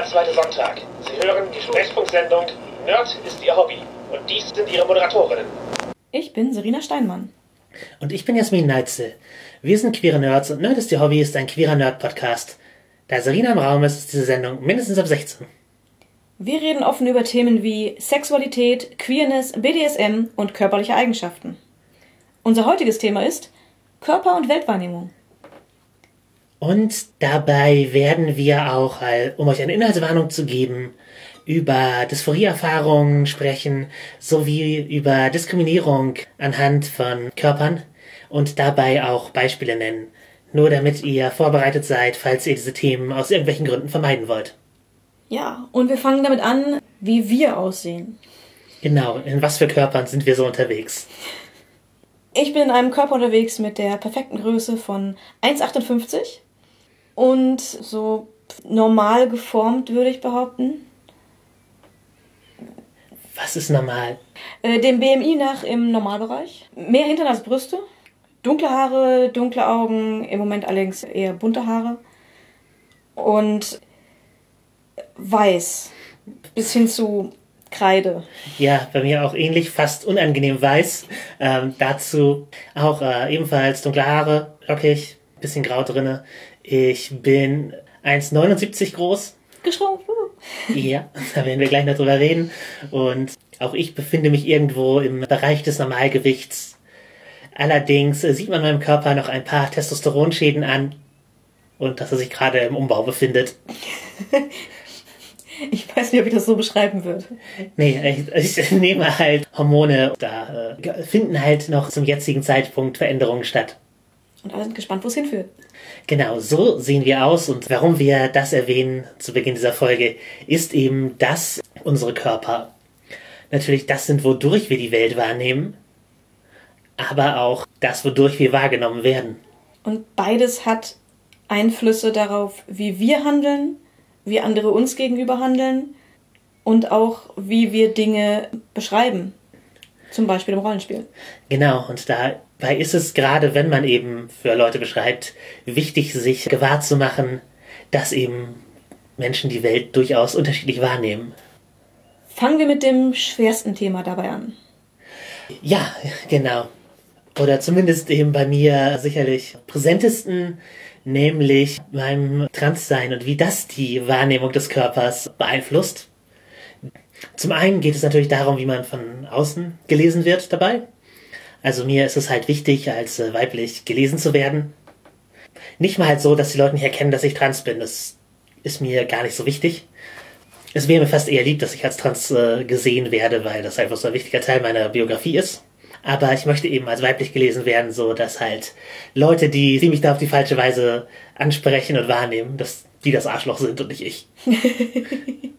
jeder zweite Sonntag. Sie hören die Sprechfunksendung Nerd ist Ihr Hobby. Und dies sind Ihre Moderatorinnen. Ich bin Serena Steinmann. Und ich bin Jasmin Neitzel. Wir sind queere Nerds und Nerd ist Ihr Hobby ist ein queerer Nerd-Podcast. Da Serena im Raum ist, ist diese Sendung mindestens ab 16. Wir reden offen über Themen wie Sexualität, Queerness, BDSM und körperliche Eigenschaften. Unser heutiges Thema ist Körper- und Weltwahrnehmung. Und dabei werden wir auch, um euch eine Inhaltswarnung zu geben, über Dysphorieerfahrungen sprechen, sowie über Diskriminierung anhand von Körpern und dabei auch Beispiele nennen. Nur damit ihr vorbereitet seid, falls ihr diese Themen aus irgendwelchen Gründen vermeiden wollt. Ja, und wir fangen damit an, wie wir aussehen. Genau, in was für Körpern sind wir so unterwegs? Ich bin in einem Körper unterwegs mit der perfekten Größe von 1,58 und so normal geformt, würde ich behaupten. Was ist normal? Äh, dem BMI nach im Normalbereich. Mehr Hintern als Brüste. Dunkle Haare, dunkle Augen, im Moment allerdings eher bunte Haare. Und weiß. Bis hin zu Kreide. Ja, bei mir auch ähnlich, fast unangenehm weiß. Ähm, dazu auch äh, ebenfalls dunkle Haare, lockig, bisschen grau drinne. Ich bin 1,79 groß. Geschrumpft. Ja, da werden wir gleich noch drüber reden. Und auch ich befinde mich irgendwo im Bereich des Normalgewichts. Allerdings sieht man meinem Körper noch ein paar Testosteronschäden an und dass er sich gerade im Umbau befindet. Ich weiß nicht, ob ich das so beschreiben würde. Nee, ich, ich nehme halt Hormone. Da äh, finden halt noch zum jetzigen Zeitpunkt Veränderungen statt. Und alle sind gespannt, wo es hinführt. Genau, so sehen wir aus und warum wir das erwähnen zu Beginn dieser Folge, ist eben, dass unsere Körper natürlich das sind, wodurch wir die Welt wahrnehmen, aber auch das, wodurch wir wahrgenommen werden. Und beides hat Einflüsse darauf, wie wir handeln, wie andere uns gegenüber handeln und auch wie wir Dinge beschreiben. Zum Beispiel im Rollenspiel. Genau, und dabei ist es gerade, wenn man eben für Leute beschreibt, wichtig, sich gewahr zu machen, dass eben Menschen die Welt durchaus unterschiedlich wahrnehmen. Fangen wir mit dem schwersten Thema dabei an. Ja, genau. Oder zumindest eben bei mir sicherlich präsentesten, nämlich meinem Transsein und wie das die Wahrnehmung des Körpers beeinflusst. Zum einen geht es natürlich darum, wie man von außen gelesen wird dabei. Also mir ist es halt wichtig, als äh, weiblich gelesen zu werden. Nicht mal halt so, dass die Leute nicht erkennen, dass ich trans bin. Das ist mir gar nicht so wichtig. Es wäre mir fast eher lieb, dass ich als trans äh, gesehen werde, weil das einfach so ein wichtiger Teil meiner Biografie ist. Aber ich möchte eben als weiblich gelesen werden, so dass halt Leute, die, die mich da auf die falsche Weise ansprechen und wahrnehmen, dass die das Arschloch sind und nicht ich.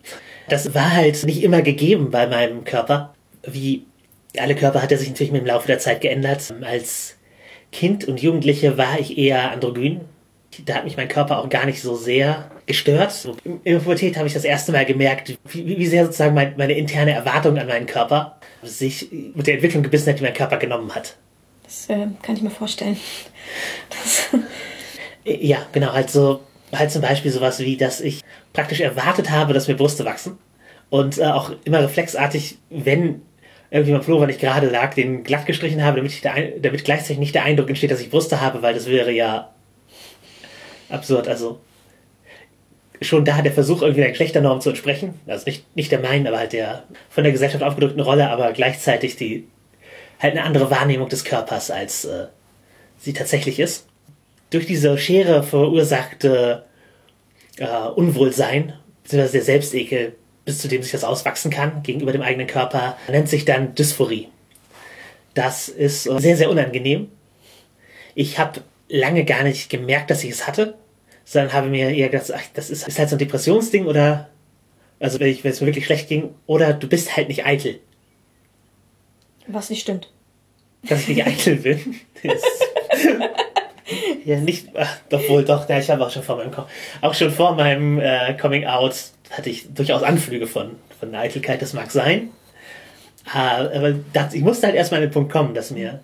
das war halt nicht immer gegeben bei meinem Körper. Wie alle Körper hat er sich natürlich mit dem Laufe der Zeit geändert. Als Kind und Jugendliche war ich eher androgyn. Da hat mich mein Körper auch gar nicht so sehr gestört. In der Pubertät habe ich das erste Mal gemerkt, wie, wie sehr sozusagen mein, meine interne Erwartung an meinen Körper sich mit der Entwicklung gebissen hat, die mein Körper genommen hat. Das äh, kann ich mir vorstellen. Ja, genau, halt so, halt zum Beispiel sowas wie, dass ich praktisch erwartet habe, dass mir Brüste wachsen. Und äh, auch immer reflexartig, wenn irgendwie mal Flur, weil ich gerade lag, den glatt gestrichen habe, damit, damit gleichzeitig nicht der Eindruck entsteht, dass ich Brüste habe, weil das wäre ja absurd. Also schon da der Versuch, irgendwie der Geschlechternorm zu entsprechen. Also nicht, nicht der meinen, aber halt der von der Gesellschaft aufgedrückten Rolle, aber gleichzeitig die halt eine andere Wahrnehmung des Körpers, als äh, sie tatsächlich ist. Durch diese Schere verursachte äh, Unwohlsein, beziehungsweise der Selbstekel, bis zu dem sich das auswachsen kann, gegenüber dem eigenen Körper, nennt sich dann Dysphorie. Das ist äh, sehr, sehr unangenehm. Ich habe lange gar nicht gemerkt, dass ich es hatte, sondern habe mir eher gedacht, ach, das ist, ist halt so ein Depressionsding oder, also wenn, ich, wenn es mir wirklich schlecht ging, oder du bist halt nicht eitel. Was nicht stimmt. Dass ich nicht eitel bin. ja, nicht, ach, doch wohl, doch, ja, ich habe auch schon vor meinem, auch schon vor meinem äh, Coming Out hatte ich durchaus Anflüge von, von Eitelkeit, das mag sein. Ah, aber das, ich musste halt erstmal an den Punkt kommen, dass mir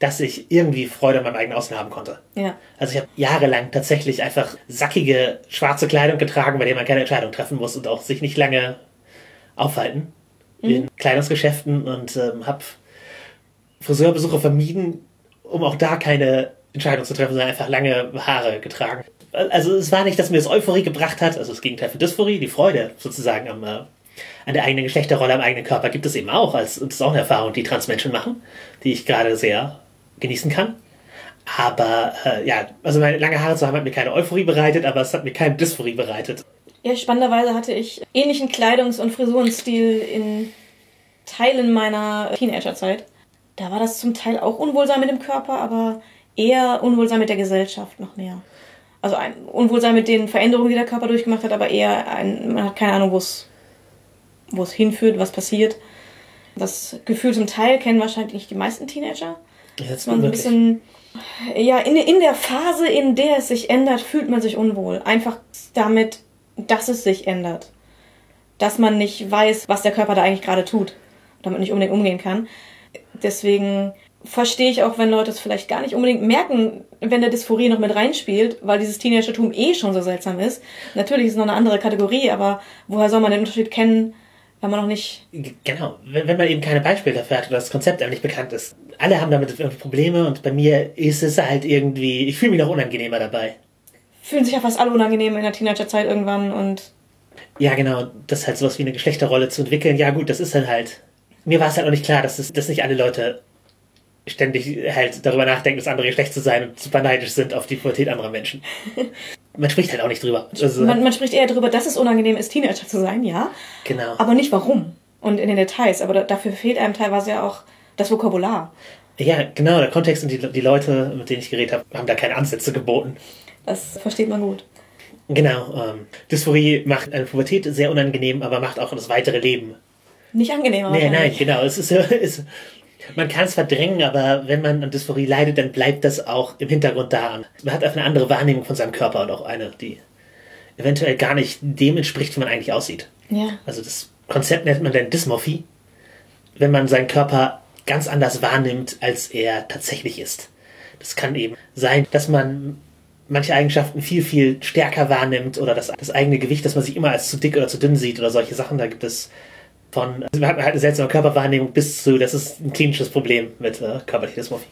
dass ich irgendwie Freude an meinem eigenen Aussehen haben konnte. Ja. Also ich habe jahrelang tatsächlich einfach sackige schwarze Kleidung getragen, bei der man keine Entscheidung treffen muss und auch sich nicht lange aufhalten in Kleidungsgeschäften und ähm, habe Friseurbesuche vermieden, um auch da keine Entscheidung zu treffen, sondern einfach lange Haare getragen. Also es war nicht, dass mir das Euphorie gebracht hat, also das Gegenteil von Dysphorie, die Freude sozusagen am, äh, an der eigenen Geschlechterrolle am eigenen Körper gibt es eben auch, als und das ist auch eine Erfahrung, die Transmenschen machen, die ich gerade sehr genießen kann. Aber äh, ja, also meine lange Haare zu haben hat mir keine Euphorie bereitet, aber es hat mir keine Dysphorie bereitet. Ja, spannenderweise hatte ich ähnlichen Kleidungs- und Frisurenstil in Teilen meiner Teenagerzeit. Da war das zum Teil auch Unwohlsein mit dem Körper, aber eher Unwohlsein mit der Gesellschaft noch mehr. Also ein Unwohlsein mit den Veränderungen, die der Körper durchgemacht hat, aber eher ein, man hat keine Ahnung, wo es wo es hinführt, was passiert. Das Gefühl zum Teil kennen wahrscheinlich nicht die meisten Teenager. Ja, das Dass man so ein bisschen, ja, in, in der Phase, in der es sich ändert, fühlt man sich unwohl. Einfach damit, dass es sich ändert. Dass man nicht weiß, was der Körper da eigentlich gerade tut. Damit nicht unbedingt umgehen kann. Deswegen verstehe ich auch, wenn Leute es vielleicht gar nicht unbedingt merken, wenn der Dysphorie noch mit reinspielt, weil dieses Teenagertum eh schon so seltsam ist. Natürlich ist es noch eine andere Kategorie, aber woher soll man den Unterschied kennen, wenn man noch nicht. Genau, wenn, wenn man eben keine Beispiele dafür hat oder das Konzept einem nicht bekannt ist. Alle haben damit Probleme und bei mir ist es halt irgendwie, ich fühle mich noch unangenehmer dabei. Fühlen sich ja fast alle unangenehm in der Teenagerzeit irgendwann und Ja, genau, das halt sowas wie eine Geschlechterrolle zu entwickeln. Ja, gut, das ist dann halt. Mir war es halt auch nicht klar, dass, es, dass nicht alle Leute ständig halt darüber nachdenken, das andere Geschlecht zu sein und super neidisch sind auf die Pubertät anderer Menschen. Man spricht halt auch nicht drüber. Also, man, man spricht eher darüber, dass es unangenehm ist, Teenager zu sein, ja. genau. Aber nicht warum. Und in den Details. Aber da, dafür fehlt einem teilweise ja auch das Vokabular. Ja, genau, der Kontext und die, die Leute, mit denen ich geredet habe, haben da keine Ansätze geboten. Das versteht man gut. Genau, ähm, Dysphorie macht eine Pubertät sehr unangenehm, aber macht auch das weitere Leben. Nicht angenehmer. Nee, nein, wahrscheinlich. genau. Es ist, es, man kann es verdrängen, aber wenn man an Dysphorie leidet, dann bleibt das auch im Hintergrund da. Man hat einfach eine andere Wahrnehmung von seinem Körper und auch eine, die eventuell gar nicht dem entspricht, wie man eigentlich aussieht. Ja. Also das Konzept nennt man dann Dysmorphie, wenn man seinen Körper ganz anders wahrnimmt, als er tatsächlich ist. Das kann eben sein, dass man manche Eigenschaften viel, viel stärker wahrnimmt oder das, das eigene Gewicht, dass man sich immer als zu dick oder zu dünn sieht oder solche Sachen. Da gibt es von, also man hat halt eine seltsame Körperwahrnehmung bis zu, das ist ein klinisches Problem mit äh, körperlicher Dysmorphie.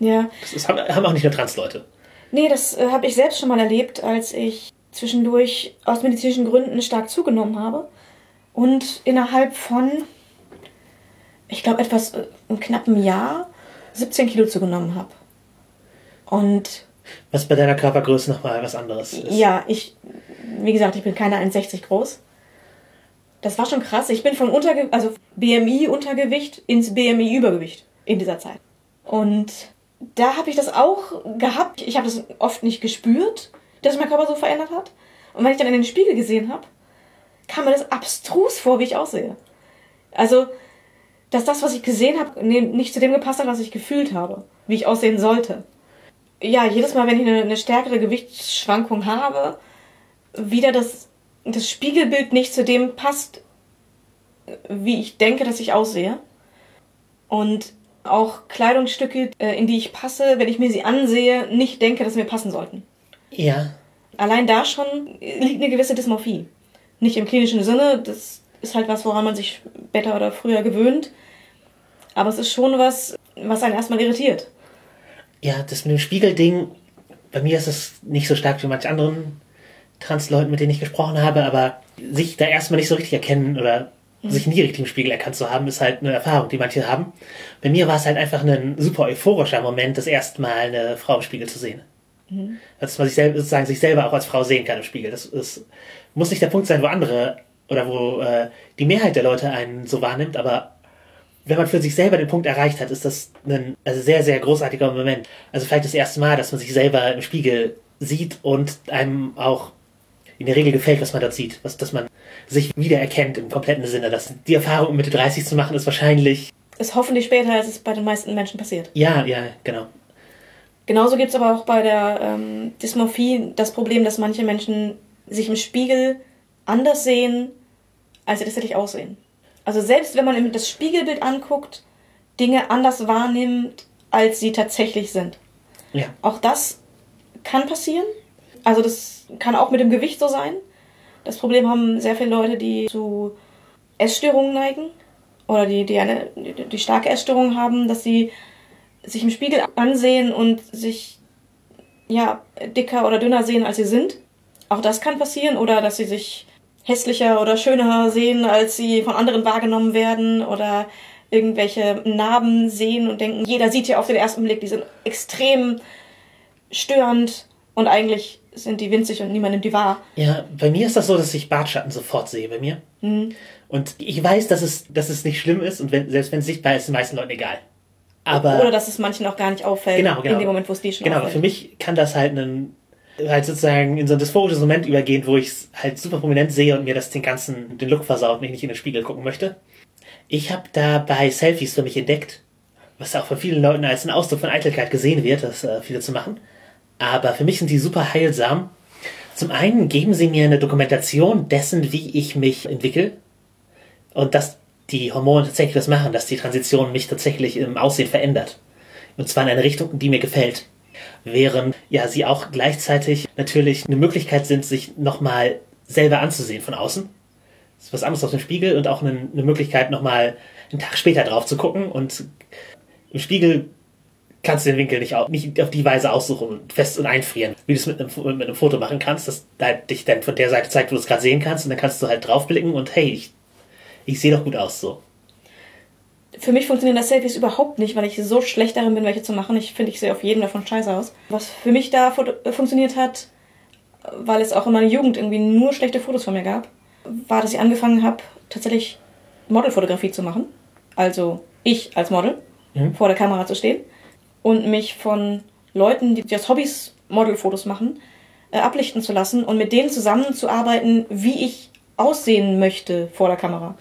Ja. Das ist, haben, haben auch nicht nur Transleute. Nee, das äh, habe ich selbst schon mal erlebt, als ich zwischendurch aus medizinischen Gründen stark zugenommen habe. Und innerhalb von, ich glaube, etwas äh, einem knappen Jahr 17 Kilo zugenommen habe. Und Was bei deiner Körpergröße nochmal was anderes ist. ja, ich, wie gesagt, ich bin keine 1,60 groß. Das war schon krass. Ich bin von Unterge also BMI-Untergewicht ins BMI-Übergewicht in dieser Zeit. Und da habe ich das auch gehabt. Ich habe das oft nicht gespürt, dass mein Körper so verändert hat. Und wenn ich dann in den Spiegel gesehen habe, kam mir das abstrus vor, wie ich aussehe. Also, dass das, was ich gesehen habe, nicht zu dem gepasst hat, was ich gefühlt habe, wie ich aussehen sollte. Ja, jedes Mal, wenn ich eine, eine stärkere Gewichtsschwankung habe, wieder das, das Spiegelbild nicht zu dem passt, wie ich denke, dass ich aussehe. Und auch Kleidungsstücke, äh, in die ich passe, wenn ich mir sie ansehe, nicht denke, dass sie mir passen sollten. Ja, Allein da schon liegt eine gewisse Dysmorphie. Nicht im klinischen Sinne, das ist halt was, woran man sich später oder früher gewöhnt. Aber es ist schon was, was einen erstmal irritiert. Ja, das mit dem Spiegelding, bei mir ist es nicht so stark wie manch anderen Transleuten, mit denen ich gesprochen habe, aber sich da erstmal nicht so richtig erkennen oder sich nie richtig im Spiegel erkannt zu haben, ist halt eine Erfahrung, die manche haben. Bei mir war es halt einfach ein super euphorischer Moment, das erste Mal eine Frau im Spiegel zu sehen. Dass man sich selber, sozusagen sich selber auch als Frau sehen kann im Spiegel. Das ist, muss nicht der Punkt sein, wo andere oder wo äh, die Mehrheit der Leute einen so wahrnimmt, aber wenn man für sich selber den Punkt erreicht hat, ist das ein also sehr, sehr großartiger Moment. Also vielleicht das erste Mal, dass man sich selber im Spiegel sieht und einem auch in der Regel gefällt, was man dort sieht. Was, dass man sich wiedererkennt im kompletten Sinne. Dass die Erfahrung um Mitte 30 zu machen, ist wahrscheinlich, Ist hoffentlich später, als es bei den meisten Menschen passiert. ja, ja, genau. Genauso gibt es aber auch bei der ähm, Dysmorphie das Problem, dass manche Menschen sich im Spiegel anders sehen, als sie tatsächlich aussehen. Also selbst wenn man das Spiegelbild anguckt, Dinge anders wahrnimmt, als sie tatsächlich sind. Ja. Auch das kann passieren. Also das kann auch mit dem Gewicht so sein. Das Problem haben sehr viele Leute, die zu Essstörungen neigen oder die, die eine die, starke Essstörung haben, dass sie sich im Spiegel ansehen und sich ja dicker oder dünner sehen, als sie sind. Auch das kann passieren oder dass sie sich hässlicher oder schöner sehen, als sie von anderen wahrgenommen werden oder irgendwelche Narben sehen und denken, jeder sieht ja auf den ersten Blick, die sind extrem störend und eigentlich sind die winzig und niemand nimmt die wahr. Ja, bei mir ist das so, dass ich Bartschatten sofort sehe bei mir. Mhm. Und ich weiß, dass es, dass es nicht schlimm ist und wenn, selbst wenn es sichtbar ist, ist den meisten Leuten egal. Aber Oder dass es manchen auch gar nicht auffällt Genau, genau. in dem Moment, wo es die schon Genau, auffällt. für mich kann das halt einen, halt sozusagen in so ein dysphorisches Moment übergehen, wo ich es halt super prominent sehe und mir das den ganzen, den Look versaut und ich nicht in den Spiegel gucken möchte. Ich habe dabei Selfies für mich entdeckt, was auch von vielen Leuten als ein Ausdruck von Eitelkeit gesehen wird, das äh, viele zu machen. Aber für mich sind die super heilsam. Zum einen geben sie mir eine Dokumentation dessen, wie ich mich entwickle und dass die Hormone tatsächlich was machen, dass die Transition mich tatsächlich im Aussehen verändert. Und zwar in eine Richtung, die mir gefällt. Während ja sie auch gleichzeitig natürlich eine Möglichkeit sind, sich nochmal selber anzusehen von außen. Das ist was anderes aus dem Spiegel und auch eine, eine Möglichkeit, nochmal einen Tag später drauf zu gucken. Und im Spiegel kannst du den Winkel nicht, au- nicht auf die Weise aussuchen und fest und einfrieren, wie du es mit einem, mit einem Foto machen kannst, das halt dich dann von der Seite zeigt, wo du es gerade sehen kannst. Und dann kannst du halt draufblicken und hey, ich, ich sehe doch gut aus so. Für mich funktionieren das Selfies überhaupt nicht, weil ich so schlecht darin bin, welche zu machen. Ich finde, ich sehe auf jeden davon scheiße aus. Was für mich da äh, funktioniert hat, weil es auch in meiner Jugend irgendwie nur schlechte Fotos von mir gab, war, dass ich angefangen habe, tatsächlich Modelfotografie zu machen. Also ich als Model Mhm. vor der Kamera zu stehen und mich von Leuten, die, aus Hobbys Modelfotos machen, äh, ablichten zu lassen und mit denen zusammenzuarbeiten, wie ich aussehen möchte vor der Kamera.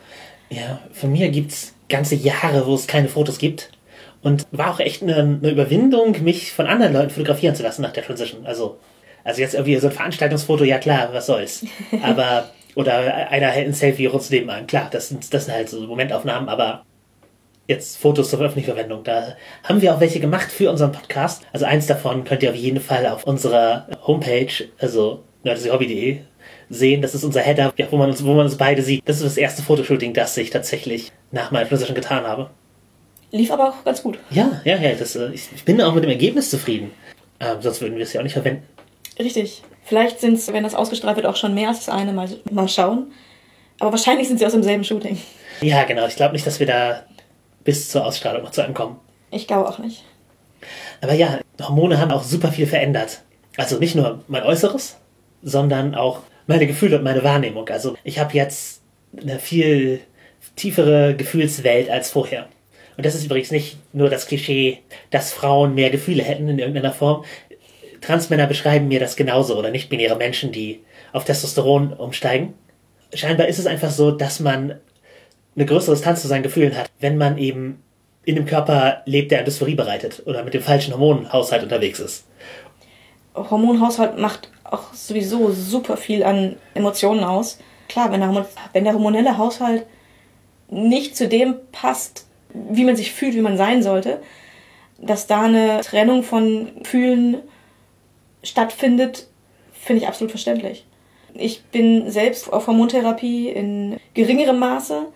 Ja, von mir gibt's ganze Jahre, wo es keine Fotos gibt. Und war auch echt eine, eine Überwindung, mich von anderen Leuten fotografieren zu lassen nach der Transition. Also, also jetzt irgendwie so ein Veranstaltungsfoto, ja klar, was soll's. Aber, oder einer hält ein Selfie rund nebenan. Klar, das sind, das sind halt so Momentaufnahmen, aber jetzt Fotos zur öffentlichen Verwendung. Da haben wir auch welche gemacht für unseren Podcast. Also eins davon könnt ihr auf jeden Fall auf unserer Homepage, also nerdyhobby.de, sehen. Das ist unser Header, ja, wo man uns, wo man uns beide sieht. Das ist das erste Fotoshooting, das ich tatsächlich nach meiner Transition getan habe. Lief aber auch ganz gut. Ja, ja, ja. Das, äh, ich, ich bin auch mit dem Ergebnis zufrieden. Ähm, sonst würden wir es ja auch nicht verwenden. Richtig. Vielleicht sind es, wenn das ausgestrahlt wird, auch schon mehr als das eine. Mal, mal schauen. Aber wahrscheinlich sind sie aus demselben Shooting. Ja, genau. Ich glaube nicht, dass wir da bis zur Ausstrahlung noch zu einem kommen. Ich glaube auch nicht. Aber ja, Hormone haben auch super viel verändert. Also nicht nur mein Äußeres, sondern auch meine Gefühle und meine Wahrnehmung. Also ich habe jetzt eine viel tiefere Gefühlswelt als vorher. Und das ist übrigens nicht nur das Klischee, dass Frauen mehr Gefühle hätten in irgendeiner Form. Transmänner beschreiben mir das genauso oder nicht-binäre Menschen, die auf Testosteron umsteigen. Scheinbar ist es einfach so, dass man eine größere Distanz zu seinen Gefühlen hat, wenn man eben in einem Körper lebt, der Dysphorie bereitet oder mit dem falschen Hormonhaushalt unterwegs ist. Hormonhaushalt macht auch sowieso super viel an Emotionen aus. Klar, wenn der, wenn der hormonelle Haushalt nicht zu dem passt, wie man sich fühlt, wie man sein sollte, dass da eine Trennung von Gefühlen stattfindet, finde ich absolut verständlich. Ich bin selbst auf Hormontherapie in geringerem Maße.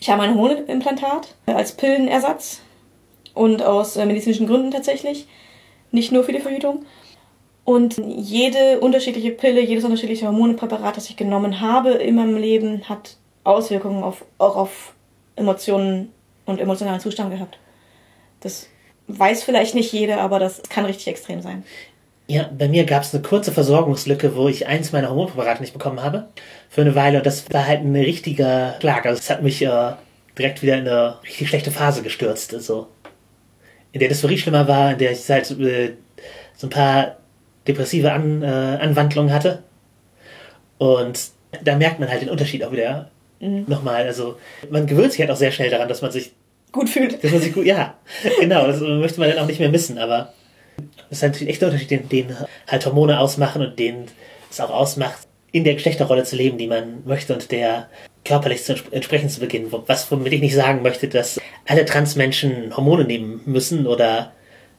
Ich habe ein Hormonimplantat als Pillenersatz und aus äh, medizinischen Gründen tatsächlich, nicht nur für die Verhütung. Und jede unterschiedliche Pille, jedes unterschiedliche Hormonpräparat, das ich genommen habe in meinem Leben, hat Auswirkungen auf, auch auf Emotionen und emotionalen Zustand gehabt. Das weiß vielleicht nicht jeder, aber das kann richtig extrem sein. Ja, bei mir gab es eine kurze Versorgungslücke, wo ich eins meiner Hormonpräparate nicht bekommen habe. Für eine Weile. Und das war halt ein richtiger Schlag. Also es hat mich äh, direkt wieder in eine richtig schlechte Phase gestürzt. Also in der Dysphorie schlimmer war, in der ich halt äh, so ein paar depressive An, äh, Anwandlungen hatte. Und da merkt man halt den Unterschied auch wieder nochmal. Also man gewöhnt sich halt auch sehr schnell daran, dass man sich Gut fühlt. dass man sich gut, ja, genau, das möchte man dann auch nicht mehr missen, aber das ist natürlich ein echter Unterschied, den, den halt Hormone ausmachen und den es auch ausmacht, in der Geschlechterrolle zu leben, die man möchte und der körperlich zu entsp- entsprechen zu beginnen. Was womit ich nicht sagen möchte, dass alle Transmenschen Hormone nehmen müssen oder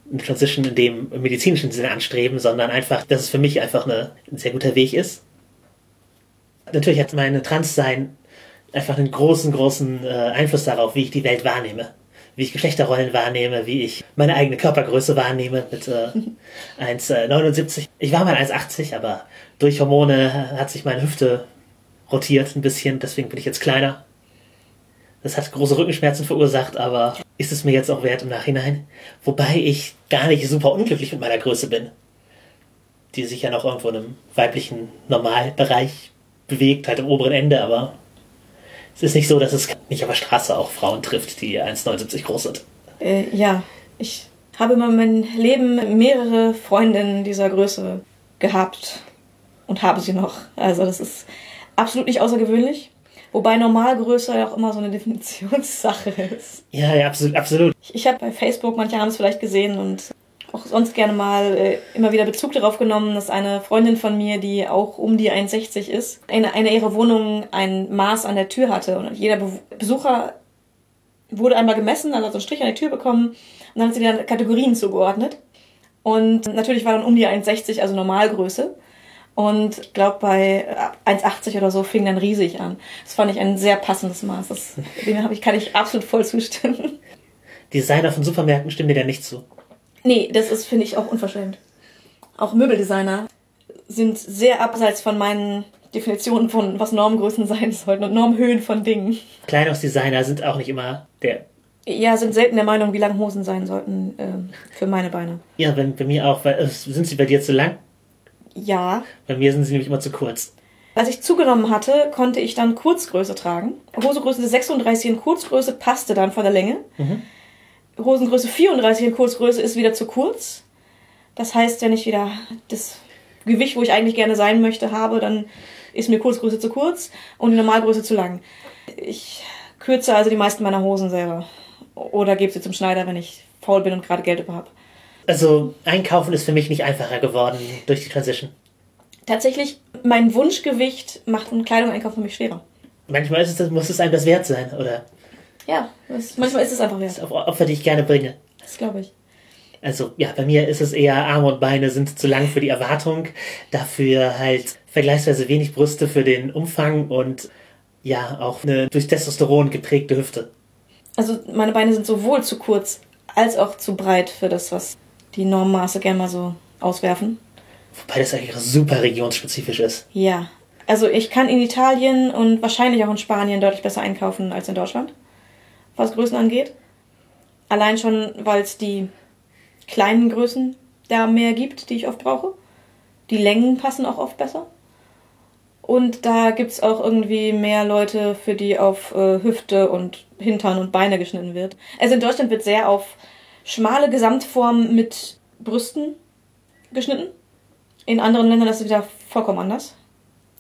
eine Transition in dem medizinischen Sinne anstreben, sondern einfach, dass es für mich einfach eine, ein sehr guter Weg ist. Natürlich hat meine Transsein einfach einen großen, großen äh, Einfluss darauf, wie ich die Welt wahrnehme. Wie ich Geschlechterrollen wahrnehme, wie ich meine eigene Körpergröße wahrnehme mit äh, 1,79. Ich war mal 1,80, aber durch Hormone hat sich meine Hüfte rotiert ein bisschen, deswegen bin ich jetzt kleiner. Das hat große Rückenschmerzen verursacht, aber ist es mir jetzt auch wert im Nachhinein? Wobei ich gar nicht super unglücklich mit meiner Größe bin. Die sich ja noch irgendwo in einem weiblichen Normalbereich bewegt, halt am oberen Ende, aber es ist nicht so, dass es nicht auf der Straße auch Frauen trifft, die 1,79 groß sind. Äh, ja, ich habe in meinem Leben mehrere Freundinnen dieser Größe gehabt und habe sie noch. Also das ist absolut nicht außergewöhnlich. Wobei Normalgröße ja auch immer so eine Definitionssache ist. Ja, ja, absolut. absolut. Ich, ich habe bei Facebook, manche haben es vielleicht gesehen und auch sonst gerne mal äh, immer wieder Bezug darauf genommen, dass eine Freundin von mir, die auch um die 1,60 ist, in einer ihrer Wohnungen ein Maß an der Tür hatte. Und jeder Be Besucher wurde einmal gemessen, also so einen Strich an der Tür bekommen und dann hat sie dann Kategorien zugeordnet. Und natürlich war dann um die 1,60, also Normalgröße. Und ich glaube, bei 1,80 oder so fing dann riesig an. Das fand ich ein sehr passendes Maß. Das, dem habe ich, kann ich absolut voll zustimmen. Designer von Supermärkten stimmen dir da nicht zu. Nee, das ist, finde ich, auch unverschämt. Auch Möbeldesigner sind sehr abseits von meinen Definitionen von, was Normgrößen sein sollten und Normhöhen von Dingen. Kleidungsdesigner sind auch nicht immer der. Ja, sind selten der Meinung, wie lang Hosen sein sollten äh, für meine Beine. Ja, bei, bei mir auch. Weil, äh, sind sie bei dir zu lang? Ja. Bei mir sind sie nämlich immer zu kurz. Als ich zugenommen hatte, konnte ich dann Kurzgröße tragen. Hosengröße 36 in Kurzgröße passte dann von der Länge. Mhm. Hosengröße 34 in Kurzgröße ist wieder zu kurz. Das heißt, wenn ich wieder das Gewicht, wo ich eigentlich gerne sein möchte, habe, dann ist mir Kurzgröße zu kurz und die Normalgröße zu lang. Ich kürze also die meisten meiner Hosen selber. Oder gebe sie zum Schneider, wenn ich faul bin und gerade Geld über habe. Also einkaufen ist für mich nicht einfacher geworden durch die Transition. Tatsächlich, mein Wunschgewicht macht ein Kleidung-Einkauf für mich schwerer. Manchmal ist es, muss es einem das wert sein, oder? Ja, das, manchmal ist es einfach wert. Das ist Opfer, die ich gerne bringe. Das glaube ich. Also ja, bei mir ist es eher Arme und Beine sind zu lang für die Erwartung, dafür halt vergleichsweise wenig Brüste für den Umfang und ja, auch eine durch Testosteron geprägte Hüfte. Also meine Beine sind sowohl zu kurz als auch zu breit für das, was die Normmaße gerne mal so auswerfen. Wobei das eigentlich super regionsspezifisch ist. Ja. Also ich kann in Italien und wahrscheinlich auch in Spanien deutlich besser einkaufen als in Deutschland, was Größen angeht. Allein schon, weil es die kleinen Größen da mehr gibt, die ich oft brauche. Die Längen passen auch oft besser. Und da gibt es auch irgendwie mehr Leute, für die auf äh, Hüfte und Hintern und Beine geschnitten wird. Also in Deutschland wird sehr auf schmale Gesamtform mit Brüsten geschnitten. In anderen Ländern ist es wieder vollkommen anders.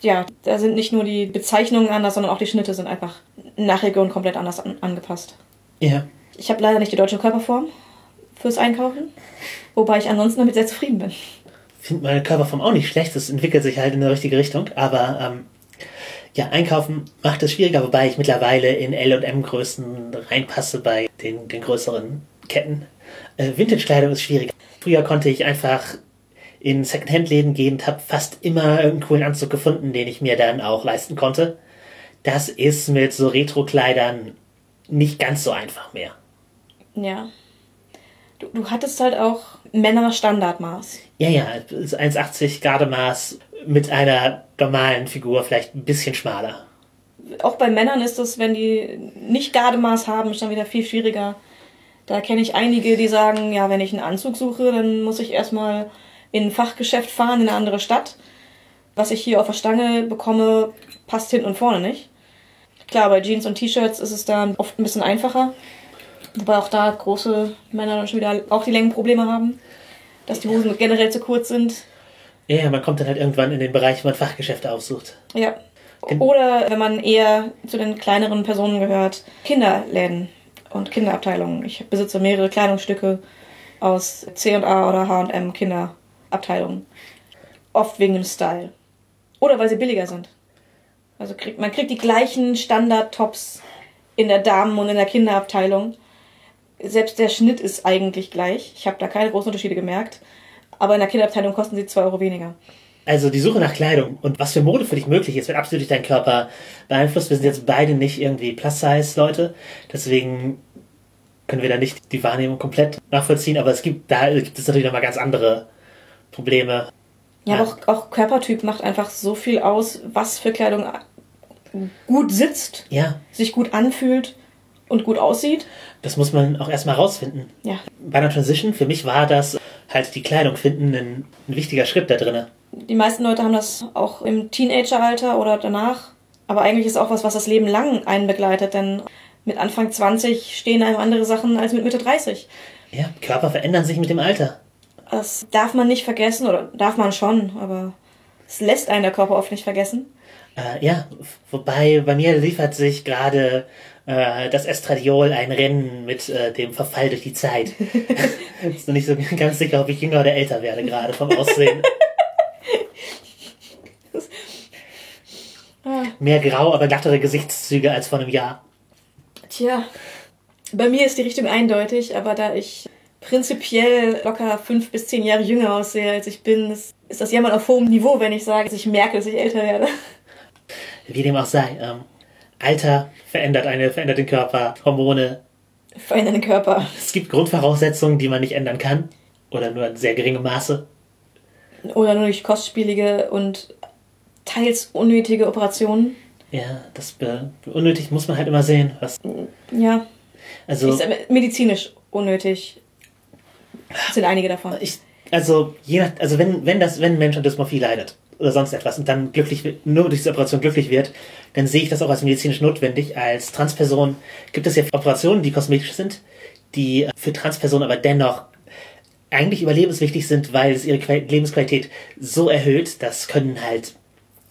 Ja, da sind nicht nur die Bezeichnungen anders, sondern auch die Schnitte sind einfach nach Region komplett anders an, angepasst. Ja. Ich habe leider nicht die deutsche Körperform fürs Einkaufen, wobei ich ansonsten damit sehr zufrieden bin. Ich finde meine Körperform auch nicht schlecht, es entwickelt sich halt in die richtige Richtung, aber ähm, ja, einkaufen macht es schwieriger, wobei ich mittlerweile in L und M Größen reinpasse bei den, den größeren Ketten. Äh, Vintage-Kleidung ist schwierig. Früher konnte ich einfach in Secondhand-Läden gehen und habe fast immer einen coolen Anzug gefunden, den ich mir dann auch leisten konnte. Das ist mit so Retro-Kleidern nicht ganz so einfach mehr. Ja. Du, du hattest halt auch Männer-Standardmaß. Ja, ja, 1,80 Gardemaß mit einer normalen Figur, vielleicht ein bisschen schmaler. Auch bei Männern ist es, wenn die nicht Gardemaß haben, ist dann wieder viel schwieriger. Da kenne ich einige, die sagen, ja, wenn ich einen Anzug suche, dann muss ich erstmal in ein Fachgeschäft fahren in eine andere Stadt. Was ich hier auf der Stange bekomme, passt hinten und vorne nicht. Klar, bei Jeans und T-Shirts ist es dann oft ein bisschen einfacher. Wobei auch da große Männer dann schon wieder auch die Längenprobleme haben. Dass die Hosen generell zu kurz sind. Ja, man kommt dann halt irgendwann in den Bereich, wo man Fachgeschäfte aufsucht. Ja. Oder wenn man eher zu den kleineren Personen gehört, Kinderläden und Kinderabteilungen. Ich besitze mehrere Kleidungsstücke aus C&A oder H&M Kinderabteilungen. Oft wegen dem Style. Oder weil sie billiger sind. Also kriegt, man kriegt die gleichen Standard-Tops in der Damen- und in der Kinderabteilung Selbst der Schnitt ist eigentlich gleich. Ich habe da keine großen Unterschiede gemerkt. Aber in der Kinderabteilung kosten sie 2 Euro weniger. Also die Suche nach Kleidung und was für Mode für dich möglich ist, wird absolut durch deinen Körper beeinflusst. Wir sind jetzt beide nicht irgendwie Plus-Size-Leute, deswegen können wir da nicht die Wahrnehmung komplett nachvollziehen, aber es gibt, da gibt es natürlich nochmal ganz andere Probleme. Ja, aber auch, auch Körpertyp macht einfach so viel aus, was für Kleidung gut sitzt, Ja, sich gut anfühlt und gut aussieht. das muss man auch erstmal rausfinden. Ja, Bei einer Transition, für mich war das halt die Kleidung finden ein, ein wichtiger Schritt da drinne. die meisten Leute haben das auch im Teenageralter oder danach. Aber eigentlich ist auch was, was das Leben lang einen begleitet, denn mit Anfang 20 stehen einem andere Sachen als mit Mitte 30. Ja, Körper verändern sich mit dem Alter. Das darf man nicht vergessen oder darf man schon, aber es lässt einen der Körper oft nicht vergessen. Äh, ja, wobei bei mir liefert sich gerade äh, das Estradiol ein Rennen mit äh, dem Verfall durch die Zeit. Ist noch nicht so ganz sicher, ob ich jünger oder älter werde, gerade vom Aussehen. Ah. Mehr grau, aber glattere Gesichtszüge als vor einem Jahr. Tja, bei mir ist die Richtung eindeutig, aber da ich prinzipiell locker fünf bis zehn Jahre jünger aussehe, als ich bin, ist, das Jammern auf hohem Niveau, wenn ich sage, dass ich merke, dass ich älter werde. Wie dem auch sei. Ähm, Alter verändert eine, verändert den Körper, Hormone. Verändern den Körper. Es gibt Grundvoraussetzungen, die man nicht ändern kann. Oder nur in sehr geringem Maße. Oder nur durch kostspielige und teils unnötige Operationen. Ja, das unnötig muss man halt immer sehen. Was, Ja, also, ist medizinisch unnötig. sind einige davon. ich, also, je nach, also wenn, wenn das, wenn ein Mensch an Dysmorphie leidet oder sonst etwas und dann glücklich nur durch diese Operation glücklich wird, dann sehe ich das auch als medizinisch notwendig. Als Transperson gibt es ja Operationen, die kosmetisch sind, die für Transpersonen aber dennoch eigentlich überlebenswichtig sind, weil es ihre Qual- Lebensqualität so erhöht. Das können halt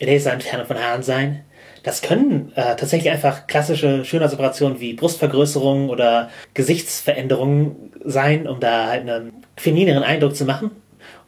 Laserentfernung von Haaren sein. Das können äh, tatsächlich einfach klassische Schönheitsoperationen wie Brustvergrößerung oder Gesichtsveränderungen sein, um da halt einen feminineren Eindruck zu machen.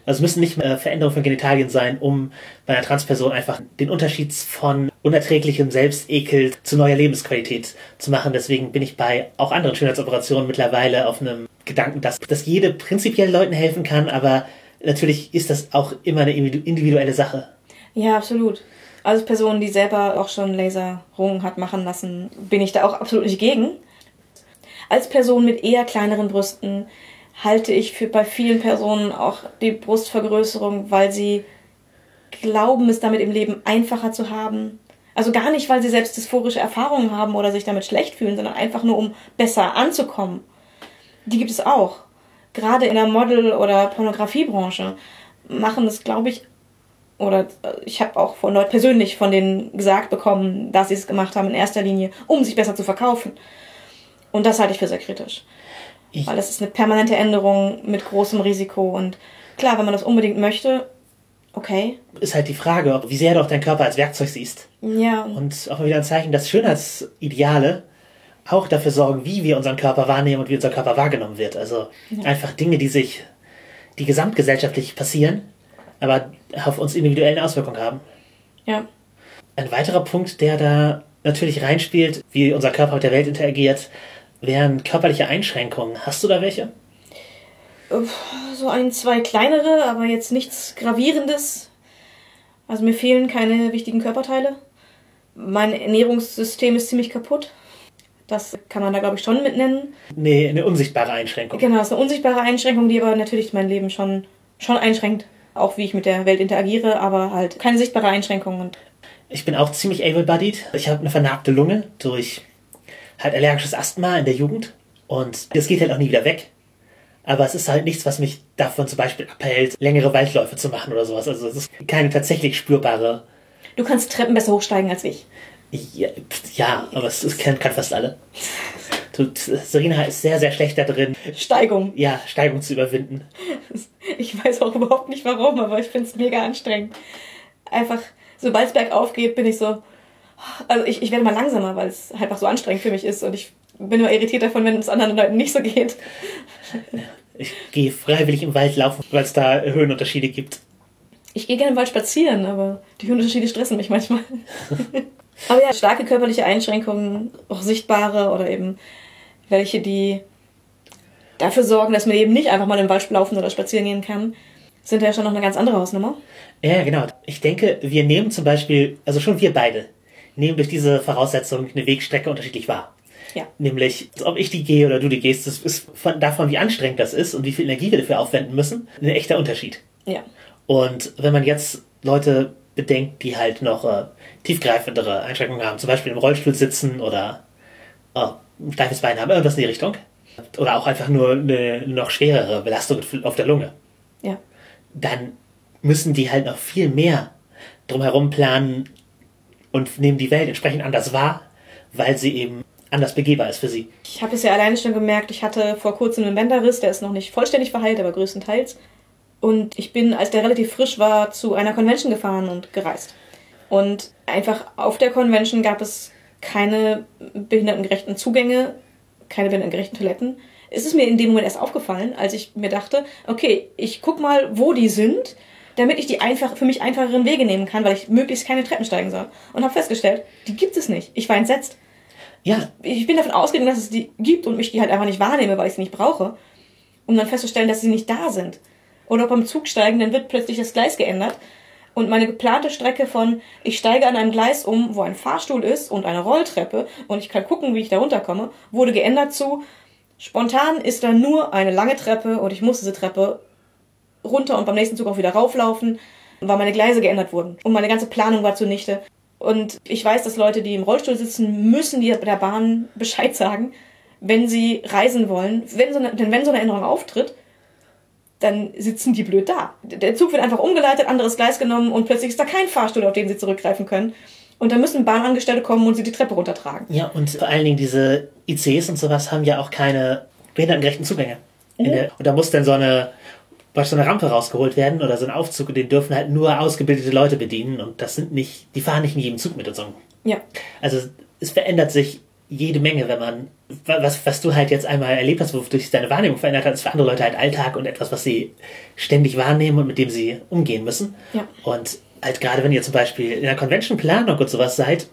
Also es müssen nicht äh, Veränderungen von Genitalien sein, um bei einer Transperson einfach den Unterschied von unerträglichem Selbstekel zu neuer Lebensqualität zu machen. Deswegen bin ich bei auch anderen Schönheitsoperationen mittlerweile auf einem Gedanken, dass, dass jede prinzipiell Leuten helfen kann, aber natürlich ist das auch immer eine individu- individuelle Sache. Ja, absolut. Als Person, die selber auch schon Laserungen hat machen lassen, bin ich da auch absolut nicht gegen. Als Person mit eher kleineren Brüsten halte ich für bei vielen Personen auch die Brustvergrößerung, weil sie glauben, es damit im Leben einfacher zu haben. Also gar nicht, weil sie selbst dysphorische Erfahrungen haben oder sich damit schlecht fühlen, sondern einfach nur, um besser anzukommen. Die gibt es auch. Gerade in der Model- oder Pornografiebranche machen das, glaube ich, oder äh, ich habe auch von Leuten persönlich von denen gesagt bekommen, dass sie es gemacht haben in erster Linie, um sich besser zu verkaufen. Und das halte ich für sehr kritisch. Ich- Weil es ist eine permanente Änderung mit großem Risiko. Und klar, wenn man das unbedingt möchte, okay. Ist halt die Frage, ob- wie sehr du auch deinen Körper als Werkzeug siehst. Ja, Und auch mal wieder ein Zeichen, dass Schönheitsideale auch dafür sorgen, wie wir unseren Körper wahrnehmen und wie unser Körper wahrgenommen wird. Also einfach Dinge, die sich, die gesamtgesellschaftlich passieren, aber auf uns individuelle Auswirkungen haben. ja. Ein weiterer Punkt, der da natürlich reinspielt, wie unser Körper mit der Welt interagiert, wären körperliche Einschränkungen. Hast du da welche? So ein, zwei kleinere, aber jetzt nichts Gravierendes. Also mir fehlen keine wichtigen Körperteile. Mein Ernährungssystem ist ziemlich kaputt. Das kann man da, glaube ich, schon mit nennen. Nee, eine unsichtbare Einschränkung. Genau, das ist eine unsichtbare Einschränkung, die aber natürlich mein Leben schon, schon einschränkt. Auch wie ich mit der Welt interagiere, aber halt keine sichtbare Einschränkung. Ich bin auch ziemlich able-bodied. Ich habe eine vernarbte Lunge durch halt allergisches Asthma in der Jugend. Und das geht halt auch nie wieder weg. Aber es ist halt nichts, was mich davon zum Beispiel abhält, längere Waldläufe zu machen oder sowas. Also es ist keine tatsächlich spürbare. du kannst Treppen besser hochsteigen als ich. Ja, ja aber es, es kann fast alle. Serena ist sehr, sehr schlecht da drin, Steigung. ja, Steigung zu überwinden. Ich weiß auch überhaupt nicht warum, aber ich finde es mega anstrengend. Einfach, sobald es bergauf geht, bin ich so. Also ich, ich werde mal langsamer, weil es einfach so anstrengend für mich ist und ich bin nur irritiert davon, wenn es anderen Leuten nicht so geht. Ich gehe freiwillig im Wald laufen, weil es da Höhenunterschiede gibt. Ich gehe gerne im Wald spazieren, aber die Unterschiede stressen mich manchmal. aber ja, starke körperliche Einschränkungen, auch sichtbare oder eben welche, die dafür sorgen, dass man eben nicht einfach mal im Wald laufen oder spazieren gehen kann, sind ja schon noch eine ganz andere Hausnummer. Ja, genau. Ich denke, wir nehmen zum Beispiel, also schon wir beide, nehmen durch diese Voraussetzung eine Wegstrecke unterschiedlich wahr. Ja. Nämlich, ob ich die gehe oder du die gehst, das ist von, davon, wie anstrengend das ist und wie viel Energie wir dafür aufwenden müssen, ein echter Unterschied. Ja. Und wenn man jetzt Leute bedenkt, die halt noch äh, tiefgreifendere Einschränkungen haben, zum Beispiel im Rollstuhl sitzen oder äh, ein steifes Bein haben, irgendwas in die Richtung, oder auch einfach nur eine noch schwerere Belastung auf der Lunge, Ja. dann müssen die halt noch viel mehr drumherum planen und nehmen die Welt entsprechend anders wahr, weil sie eben anders begehbar ist für sie. Ich habe es ja alleine schon gemerkt, ich hatte vor kurzem einen Bänderriss, der ist noch nicht vollständig verheilt, aber größtenteils. Und ich bin, als der relativ frisch war, zu einer Convention gefahren und gereist. Und einfach auf der Convention gab es keine behindertengerechten Zugänge, keine behindertengerechten Toiletten. Es ist mir in dem Moment erst aufgefallen, als ich mir dachte, okay, ich guck mal, wo die sind, damit ich die einfach für mich einfacheren Wege nehmen kann, weil ich möglichst keine Treppen steigen soll. Und habe festgestellt, die gibt es nicht. Ich war entsetzt. Ja, Ich bin davon ausgegangen, dass es die gibt und mich die halt einfach nicht wahrnehme, weil ich sie nicht brauche. Um dann festzustellen, dass sie nicht da sind. Oder beim Zug steigen, dann wird plötzlich das Gleis geändert. Und meine geplante Strecke von, ich steige an einem Gleis um, wo ein Fahrstuhl ist und eine Rolltreppe und ich kann gucken, wie ich da runterkomme, wurde geändert zu, spontan ist da nur eine lange Treppe und ich muss diese Treppe runter und beim nächsten Zug auch wieder rauflaufen, weil meine Gleise geändert wurden. Und meine ganze Planung war zunichte. Und ich weiß, dass Leute, die im Rollstuhl sitzen, müssen die der Bahn Bescheid sagen, wenn sie reisen wollen. Wenn so eine, denn wenn so eine Änderung auftritt, dann sitzen die blöd da. Der Zug wird einfach umgeleitet, anderes Gleis genommen und plötzlich ist da kein Fahrstuhl, auf den sie zurückgreifen können. Und dann müssen Bahnangestellte kommen und sie die Treppe runtertragen. Ja, und vor allen Dingen diese ICs und sowas haben ja auch keine behindertengerechten Zugänge. In der, und da muss dann so eine, was so eine Rampe rausgeholt werden oder so ein Aufzug und den dürfen halt nur ausgebildete Leute bedienen und das sind nicht, die fahren nicht in jedem Zug mit und so. Ja. Also es verändert sich jede Menge, wenn man, was, was du halt jetzt einmal erlebt hast, wodurch sich deine Wahrnehmung verändert hat, ist für andere Leute halt Alltag und etwas, was sie ständig wahrnehmen und mit dem sie umgehen müssen. Ja. Und halt gerade wenn ihr zum Beispiel in der Convention-Planung und sowas seid,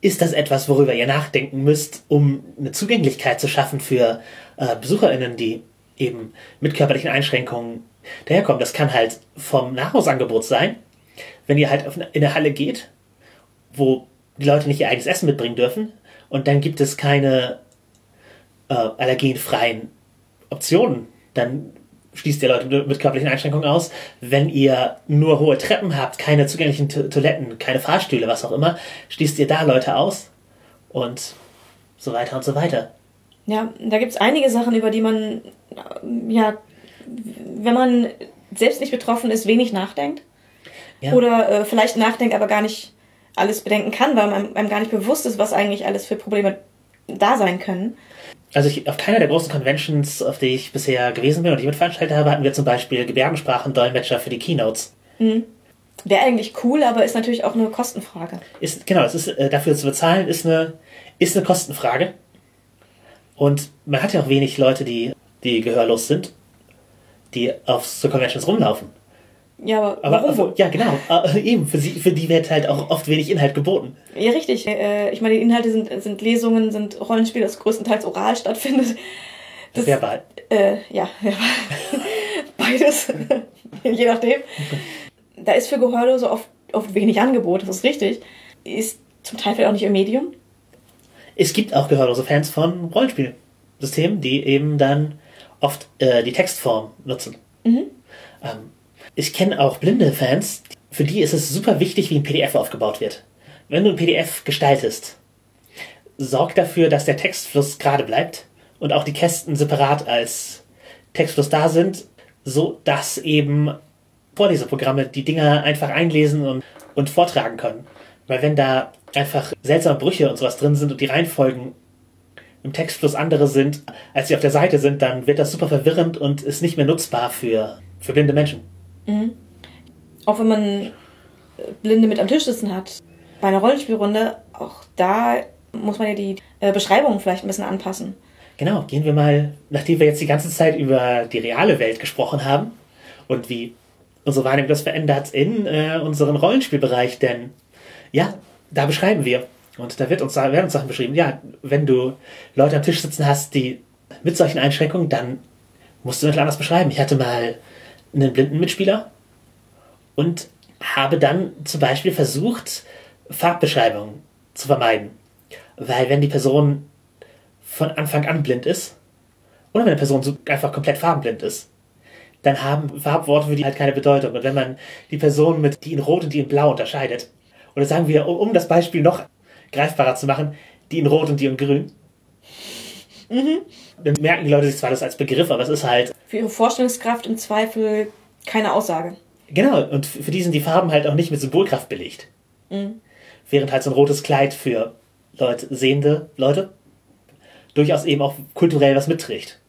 ist das etwas, worüber ihr nachdenken müsst, um eine Zugänglichkeit zu schaffen für äh, BesucherInnen, die eben mit körperlichen Einschränkungen daherkommen. Das kann halt vom Nahrungsangebot sein, wenn ihr halt in eine Halle geht, wo die Leute nicht ihr eigenes Essen mitbringen dürfen und dann gibt es keine äh, allergenfreien Optionen. Dann schließt ihr Leute mit körperlichen Einschränkungen aus. Wenn ihr nur hohe Treppen habt, keine zugänglichen to Toiletten, keine Fahrstühle, was auch immer, schließt ihr da Leute aus und so weiter und so weiter. Ja, da gibt's einige Sachen, über die man, ja, wenn man selbst nicht betroffen ist, wenig nachdenkt. Ja. Oder äh, vielleicht nachdenkt, aber gar nicht alles bedenken kann, weil man einem gar nicht bewusst ist, was eigentlich alles für Probleme da sein können. Also ich, auf keiner der großen Conventions, auf die ich bisher gewesen bin und die ich mitveranstaltet habe, hatten wir zum Beispiel Gebärdensprachendolmetscher für die Keynotes. Wäre eigentlich cool, aber ist natürlich auch eine Kostenfrage. Ist, genau, es ist, äh, dafür zu bezahlen, ist eine, ist eine Kostenfrage. Und man hat ja auch wenig Leute, die, die gehörlos sind, die auf so Conventions rumlaufen. Ja, aber, Aber warum wohl? ja, genau, äh, eben, für, sie, für die wird halt auch oft wenig Inhalt geboten. Ja, richtig. Äh, ich meine, die Inhalte sind, sind Lesungen, sind Rollenspiele, das größtenteils oral stattfindet. Das, Verbal. Äh, ja, ja. beides. Je nachdem. Da ist für Gehörlose oft, oft wenig Angebot, das ist richtig. Ist zum Teil vielleicht auch nicht ihr Medium. Es gibt auch gehörlose Fans von Rollenspielsystemen, die eben dann oft äh, die Textform nutzen. Ähm, ich kenne auch blinde Fans, für die ist es super wichtig, wie ein PDF aufgebaut wird. Wenn du ein PDF gestaltest, sorg dafür, dass der Textfluss gerade bleibt und auch die Kästen separat als Textfluss da sind, so dass eben Vorleseprogramme die Dinger einfach einlesen und, und vortragen können. Weil wenn da einfach seltsame Brüche und sowas drin sind und die Reihenfolgen im Textfluss andere sind, als sie auf der Seite sind, dann wird das super verwirrend und ist nicht mehr nutzbar für, für blinde Menschen. Auch wenn man äh, Blinde mit am Tisch sitzen hat. Bei einer Rollenspielrunde, auch da muss man ja die äh, Beschreibungen vielleicht ein bisschen anpassen. Genau, gehen wir mal, nachdem wir jetzt die ganze Zeit über die reale Welt gesprochen haben und wie unsere Wahrnehmung das verändert in äh, unseren Rollenspielbereich, denn ja, da beschreiben wir und da wird uns, werden uns Sachen beschrieben. Ja, wenn du Leute am Tisch sitzen hast, die mit solchen Einschränkungen, dann musst du das anders beschreiben. Ich hatte mal einen blinden Mitspieler und habe dann zum Beispiel versucht, Farbbeschreibungen zu vermeiden. Weil wenn die Person von Anfang an blind ist, oder wenn eine Person so einfach komplett farbenblind ist, dann haben Farbworte für die halt keine Bedeutung. Und wenn man die Person mit die in Rot und die in Blau unterscheidet, oder sagen wir, um, um das Beispiel noch greifbarer zu machen, die in Rot und die in Grün, mhm. dann merken die Leute sich zwar das als Begriff, aber es ist halt. Für ihre Vorstellungskraft im Zweifel keine Aussage. Genau, und für die sind die Farben halt auch nicht mit Symbolkraft belegt. Mhm. Während halt so ein rotes Kleid für Leute, sehende Leute durchaus eben auch kulturell was mitträgt.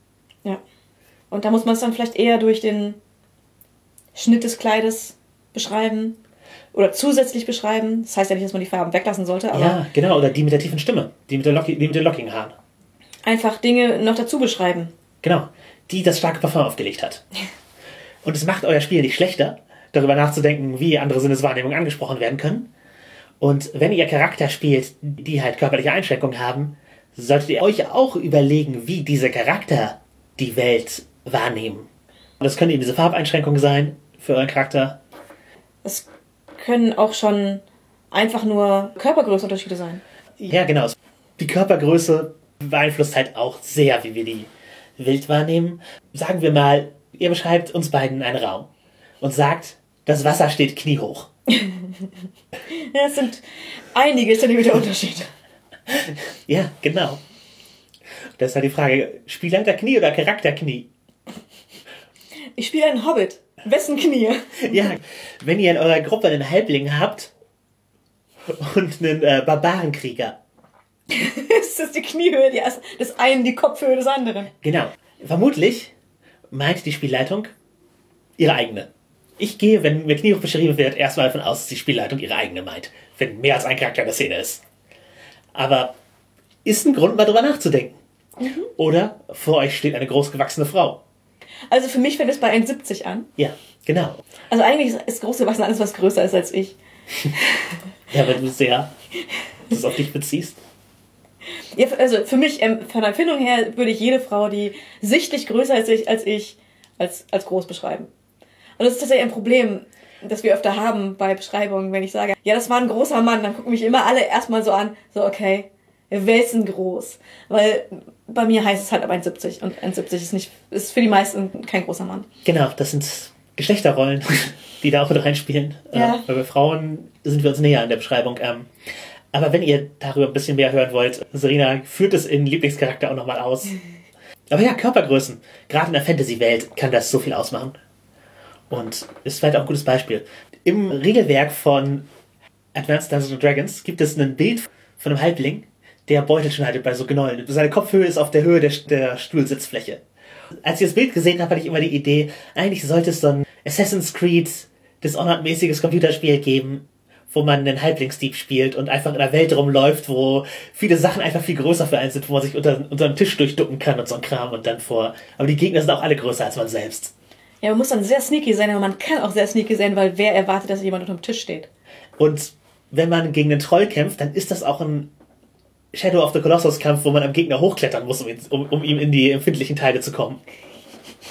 Ja. Und da muss man es dann vielleicht eher durch den Schnitt des Kleides beschreiben oder zusätzlich beschreiben. Das heißt ja nicht, dass man die Farben weglassen sollte, aber. Ja, genau, oder die mit der tiefen Stimme, die mit, der Lock die mit den lockigen Haaren. Einfach Dinge noch dazu beschreiben. Genau, die das starke Parfum aufgelegt hat. Und es macht euer Spiel nicht schlechter, darüber nachzudenken, wie andere Sinneswahrnehmungen angesprochen werden können. Und wenn ihr Charakter spielt, die halt körperliche Einschränkungen haben, solltet ihr euch auch überlegen, wie diese Charakter die Welt wahrnehmen. Und das können eben diese Farbeinschränkungen sein für euren Charakter. Es können auch schon einfach nur Körpergrößenunterschiede sein. Ja, genau. Die Körpergröße beeinflusst halt auch sehr, wie wir die Welt wahrnehmen. Sagen wir mal, ihr beschreibt uns beiden einen Raum und sagt, das Wasser steht kniehoch. ja, es sind einige Zentimeter Unterschied. ja, genau. Das ist halt die Frage, Spielleiter Knie oder Charakterknie? Ich spiele einen Hobbit. Wessen Knie? ja, wenn ihr in eurer Gruppe einen Halbling habt und einen äh, Barbarenkrieger. ist das die Kniehöhe des einen, die Kopfhöhe des anderen? Genau. Vermutlich meint die Spielleitung ihre eigene. Ich gehe, wenn mir Kniehoch beschrieben wird, erstmal davon aus, dass die Spielleitung ihre eigene meint, wenn mehr als ein Charakter in der Szene ist. Aber ist ein Grund, mal drüber nachzudenken. Mhm. Oder vor euch steht eine großgewachsene Frau. Also für mich fängt es bei 1,70 an. Ja, genau. Also eigentlich ist großgewachsen alles, was größer ist als ich. ja, wenn du sehr das auf dich beziehst. Ja, also für mich, ähm, von der Empfindung her, würde ich jede Frau, die sichtlich größer ist als ich, als, ich, als, als groß beschreiben. Und das ist tatsächlich ein Problem, das wir öfter haben bei Beschreibungen, wenn ich sage, ja, das war ein großer Mann, dann gucken mich immer alle erstmal so an, so, okay, wer ist denn groß? Weil bei mir heißt es halt ab 1,70 und 1,70 ist nicht, ist für die meisten kein großer Mann. Genau, das sind Geschlechterrollen, die da auch mit reinspielen. Ja. Äh, weil bei Frauen sind wir uns näher an der Beschreibung. Ähm, aber wenn ihr darüber ein bisschen mehr hören wollt, Serena führt es in Lieblingscharakter auch nochmal aus. Aber ja, Körpergrößen. Gerade in der Fantasy-Welt kann das so viel ausmachen. Und ist vielleicht auch ein gutes Beispiel. Im Regelwerk von Advanced Dungeons Dragons gibt es ein Bild von einem Halbling, der Beutel schneidet bei so Gnollen. Seine Kopfhöhe ist auf der Höhe der, der Stuhlsitzfläche. Als ich das Bild gesehen habe, hatte ich immer die Idee, eigentlich sollte es so ein Assassin's Creed Dishonored-mäßiges Computerspiel geben, wo man einen Halblingsdieb spielt und einfach in einer Welt rumläuft, wo viele Sachen einfach viel größer für einen sind, wo man sich unter, unter einen Tisch durchducken kann und so ein Kram und dann vor. Aber die Gegner sind auch alle größer als man selbst. Ja, man muss dann sehr sneaky sein, aber man kann auch sehr sneaky sein, weil wer erwartet, dass jemand unter dem Tisch steht? Und wenn man gegen einen Troll kämpft, dann ist das auch ein Shadow of the Colossus Kampf, wo man am Gegner hochklettern muss, um, um, um ihm in die empfindlichen Teile zu kommen.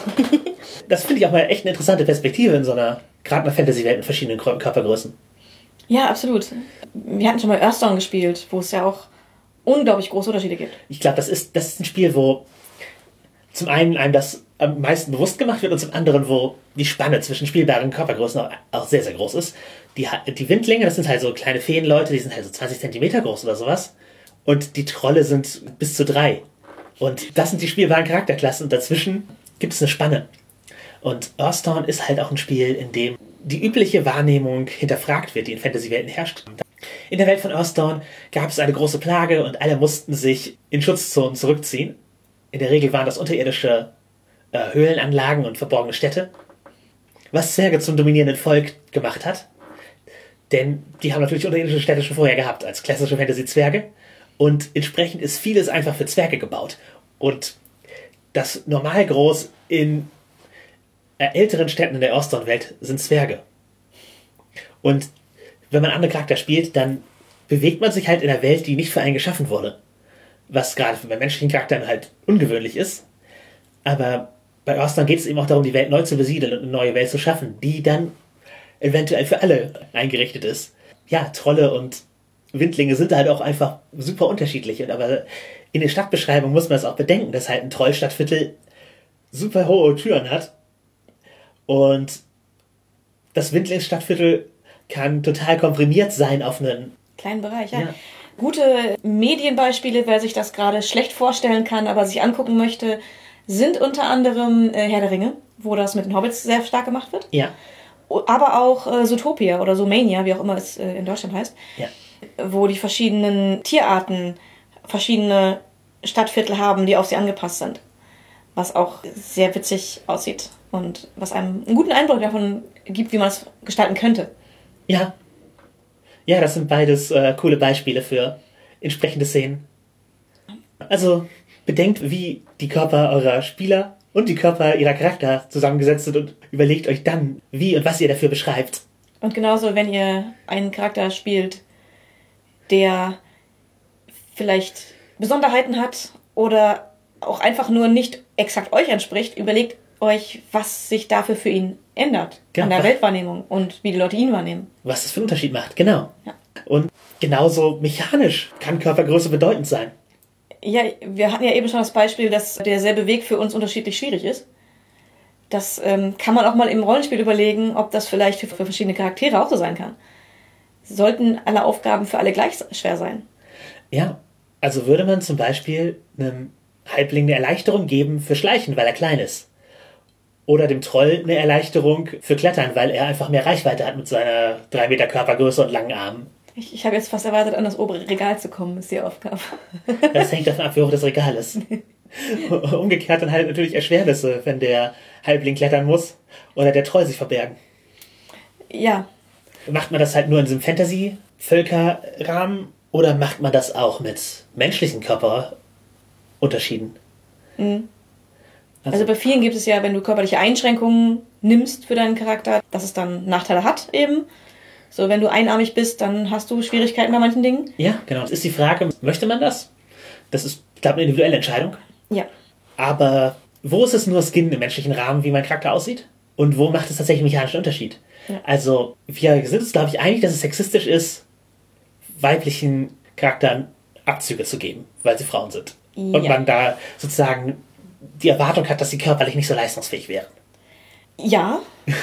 das finde ich auch mal echt eine interessante Perspektive in so einer, gerade einer Fantasy-Welt mit verschiedenen Körpergrößen. Ja, absolut. Wir hatten schon mal Earthstone gespielt, wo es ja auch unglaublich große Unterschiede gibt. Ich glaube, das ist, das ist ein Spiel, wo zum einen einem das am meisten bewusst gemacht wird und zum anderen, wo die Spanne zwischen spielbaren Körpergrößen auch, auch sehr, sehr groß ist. Die, die Windlinge, das sind halt so kleine Feenleute, die sind halt so 20 Zentimeter groß oder sowas. Und die Trolle sind bis zu drei. Und das sind die spielbaren Charakterklassen und dazwischen gibt es eine Spanne. Und Earthdawn ist halt auch ein Spiel, in dem die übliche Wahrnehmung hinterfragt wird, die in Fantasy-Welten herrscht. In der Welt von Earthdawn gab es eine große Plage und alle mussten sich in Schutzzonen zurückziehen. In der Regel waren das unterirdische äh, Höhlenanlagen und verborgene Städte, was Zwerge zum dominierenden Volk gemacht hat. Denn die haben natürlich unterirdische Städte schon vorher gehabt, als klassische Fantasy-Zwerge. Und entsprechend ist vieles einfach für Zwerge gebaut. Und das Normalgroß in äh, älteren Städten in der Oston-Welt sind Zwerge. Und wenn man andere Charakter spielt, dann bewegt man sich halt in einer Welt, die nicht für einen geschaffen wurde. was gerade bei menschlichen Charakteren halt ungewöhnlich ist. Aber bei Ausland geht es eben auch darum, die Welt neu zu besiedeln und eine neue Welt zu schaffen, die dann eventuell für alle eingerichtet ist. Ja, Trolle und Windlinge sind halt auch einfach super unterschiedlich. Und aber in der Stadtbeschreibung muss man es auch bedenken, dass halt ein Trollstadtviertel super hohe Türen hat. Und das Windlingsstadtviertel kann total komprimiert sein auf einen kleinen Bereich. Ja. Ja. Gute Medienbeispiele, wer sich das gerade schlecht vorstellen kann, aber sich angucken möchte, sind unter anderem äh, Herr der Ringe, wo das mit den Hobbits sehr stark gemacht wird. Ja, Aber auch äh, Zootopia oder Zoomania, wie auch immer es äh, in Deutschland heißt, ja. Wo die verschiedenen Tierarten verschiedene Stadtviertel haben, die auf sie angepasst sind. Was auch sehr witzig aussieht und was einem einen guten Eindruck davon gibt, wie man es gestalten könnte. Ja. Ja, das sind beides äh, coole Beispiele für entsprechende Szenen. Also bedenkt, wie die Körper eurer Spieler und die Körper ihrer Charakter zusammengesetzt sind und überlegt euch dann, wie und was ihr dafür beschreibt. Und genauso, wenn ihr einen Charakter spielt, der vielleicht Besonderheiten hat oder auch einfach nur nicht exakt euch entspricht, überlegt euch, was sich dafür für ihn ändert Ja, an der Weltwahrnehmung und wie die Leute ihn wahrnehmen. Was das für einen Unterschied macht, genau. Ja. Und genauso mechanisch kann Körpergröße bedeutend sein. Ja, wir hatten ja eben schon das Beispiel, dass derselbe Weg für uns unterschiedlich schwierig ist. Das ähm, kann man auch mal im Rollenspiel überlegen, ob das vielleicht für verschiedene Charaktere auch so sein kann. Sollten alle Aufgaben für alle gleich schwer sein? Ja, also würde man zum Beispiel einem Halbling eine Erleichterung geben für Schleichen, weil er klein ist. Oder dem Troll eine Erleichterung für Klettern, weil er einfach mehr Reichweite hat mit seiner 3 Meter Körpergröße und langen Armen. Ich, ich habe jetzt fast erwartet, an das obere Regal zu kommen, ist die Aufgabe. Das hängt davon ab, wie hoch das Regal ist. Umgekehrt dann halt natürlich Erschwernisse, wenn der Halbling klettern muss oder der Troll sich verbergen. ja, Macht man das halt nur in diesem Fantasy-Völkerrahmen oder macht man das auch mit menschlichen Körperunterschieden? also bei vielen gibt es ja, wenn du körperliche Einschränkungen nimmst für deinen Charakter, dass es dann Nachteile hat eben. So, wenn du einarmig bist, dann hast du Schwierigkeiten bei manchen Dingen. Ja, genau. Es ist die Frage, möchte man das? Das ist, ich glaube, eine individuelle Entscheidung. Ja. Aber wo ist es nur Skin im menschlichen Rahmen, wie mein Charakter aussieht? Und wo macht es tatsächlich einen mechanischen Unterschied? Also, wir sind uns, glaube ich, einig, dass es sexistisch ist, weiblichen Charakteren Abzüge zu geben, weil sie Frauen sind. Und Ja. man da sozusagen die Erwartung hat, dass sie körperlich nicht so leistungsfähig wären. Ja,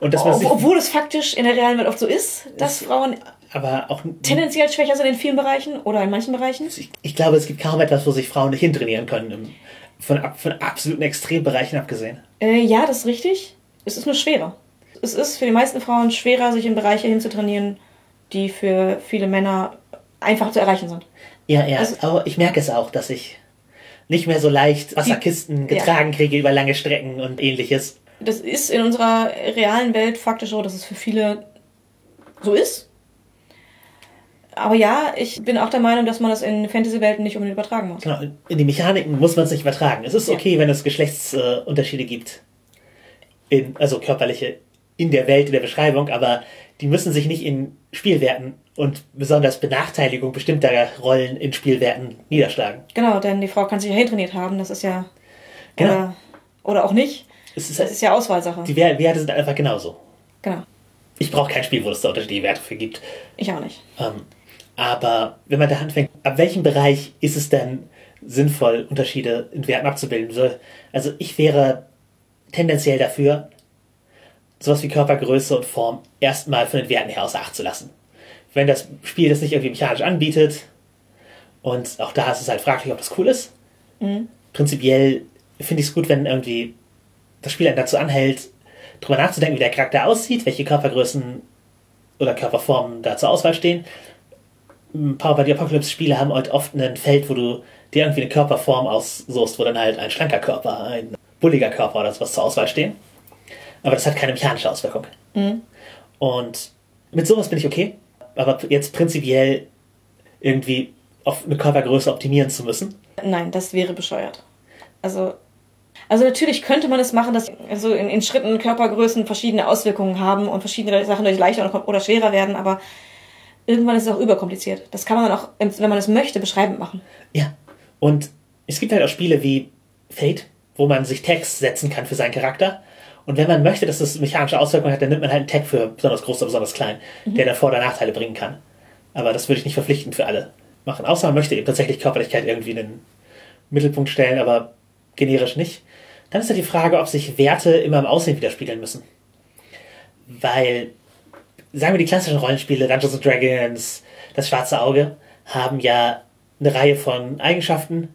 Und dass man ob, sich, obwohl es faktisch in der realen Welt oft so ist, dass Frauen aber auch tendenziell schwächer sind in vielen Bereichen oder in manchen Bereichen. ich, ich glaube, es gibt kaum etwas, wo sich Frauen nicht hintrainieren können, im, von, von absoluten Extrembereichen abgesehen. Äh, ja, das ist richtig. Es ist nur schwerer. Es ist für die meisten Frauen schwerer, sich in Bereiche hinzutrainieren, die für viele Männer einfach zu erreichen sind. Ja, ja, Also- aber ich merke es auch, dass ich nicht mehr so leicht Wasserkisten getragen kriege über lange Strecken und ähnliches. Das ist in unserer realen Welt faktisch so, dass es für viele so ist. Aber ja, ich bin auch der Meinung, dass man das in Fantasy-Welten nicht unbedingt übertragen muss. Genau, in die Mechaniken muss man es nicht übertragen. Es ist Ja. okay, wenn es Geschlechtsunterschiede äh, gibt. In, also körperliche in der Welt, in der Beschreibung, aber die müssen sich nicht in Spielwerten und besonders Benachteiligung bestimmter Rollen in Spielwerten niederschlagen. Genau, denn die Frau kann sich ja hintrainiert haben, das ist ja. Genau. Oder, oder auch nicht. Es ist, Das ist ja Auswahlsache. die Wer- Werte sind einfach genauso. Genau. Ich brauche kein Spiel, wo es da unterschiedliche Werte für gibt. Ich auch nicht. Ähm, aber wenn man da anfängt, ab welchem Bereich ist es denn sinnvoll, Unterschiede in Werten abzubilden? So, also ich wäre tendenziell dafür, sowas wie Körpergröße und Form erstmal von den Werten her außer Acht zu lassen. Wenn das Spiel das nicht irgendwie mechanisch anbietet, und auch da ist es halt fraglich, ob das cool ist. Prinzipiell finde ich es gut, wenn irgendwie das Spiel einen dazu anhält, drüber nachzudenken, wie der Charakter aussieht, welche Körpergrößen oder Körperformen da zur Auswahl stehen. Ein paar bei die Apocalypse-Spiele haben halt oft ein Feld, wo du dir irgendwie eine Körperform aussuchst, wo dann halt ein schlanker Körper, ein bulliger Körper oder sowas zur Auswahl stehen. Aber das hat keine mechanische Auswirkung. Und mit sowas bin ich okay. Aber jetzt prinzipiell irgendwie auf eine Körpergröße optimieren zu müssen. Nein, das wäre bescheuert. Also, also natürlich könnte man es machen, dass also in, in Schritten Körpergrößen verschiedene Auswirkungen haben und verschiedene Sachen durch leichter oder schwerer werden, aber irgendwann ist es auch überkompliziert. Das kann man dann auch, wenn man es möchte, beschreibend machen. Ja. Und es gibt halt auch Spiele wie Fate, wo man sich Tags setzen kann für seinen Charakter. Und wenn man möchte, dass das mechanische Auswirkungen hat, dann nimmt man halt einen Tag für besonders groß oder besonders klein, der dann Vor- oder Nachteile bringen kann. Aber das würde ich nicht verpflichtend für alle machen. Außer man möchte eben tatsächlich Körperlichkeit irgendwie in den Mittelpunkt stellen, aber generisch nicht. Dann ist ja die Frage, ob sich Werte immer im Aussehen widerspiegeln müssen. Weil, sagen wir die klassischen Rollenspiele, Dungeons and Dragons, das schwarze Auge, haben ja eine Reihe von Eigenschaften.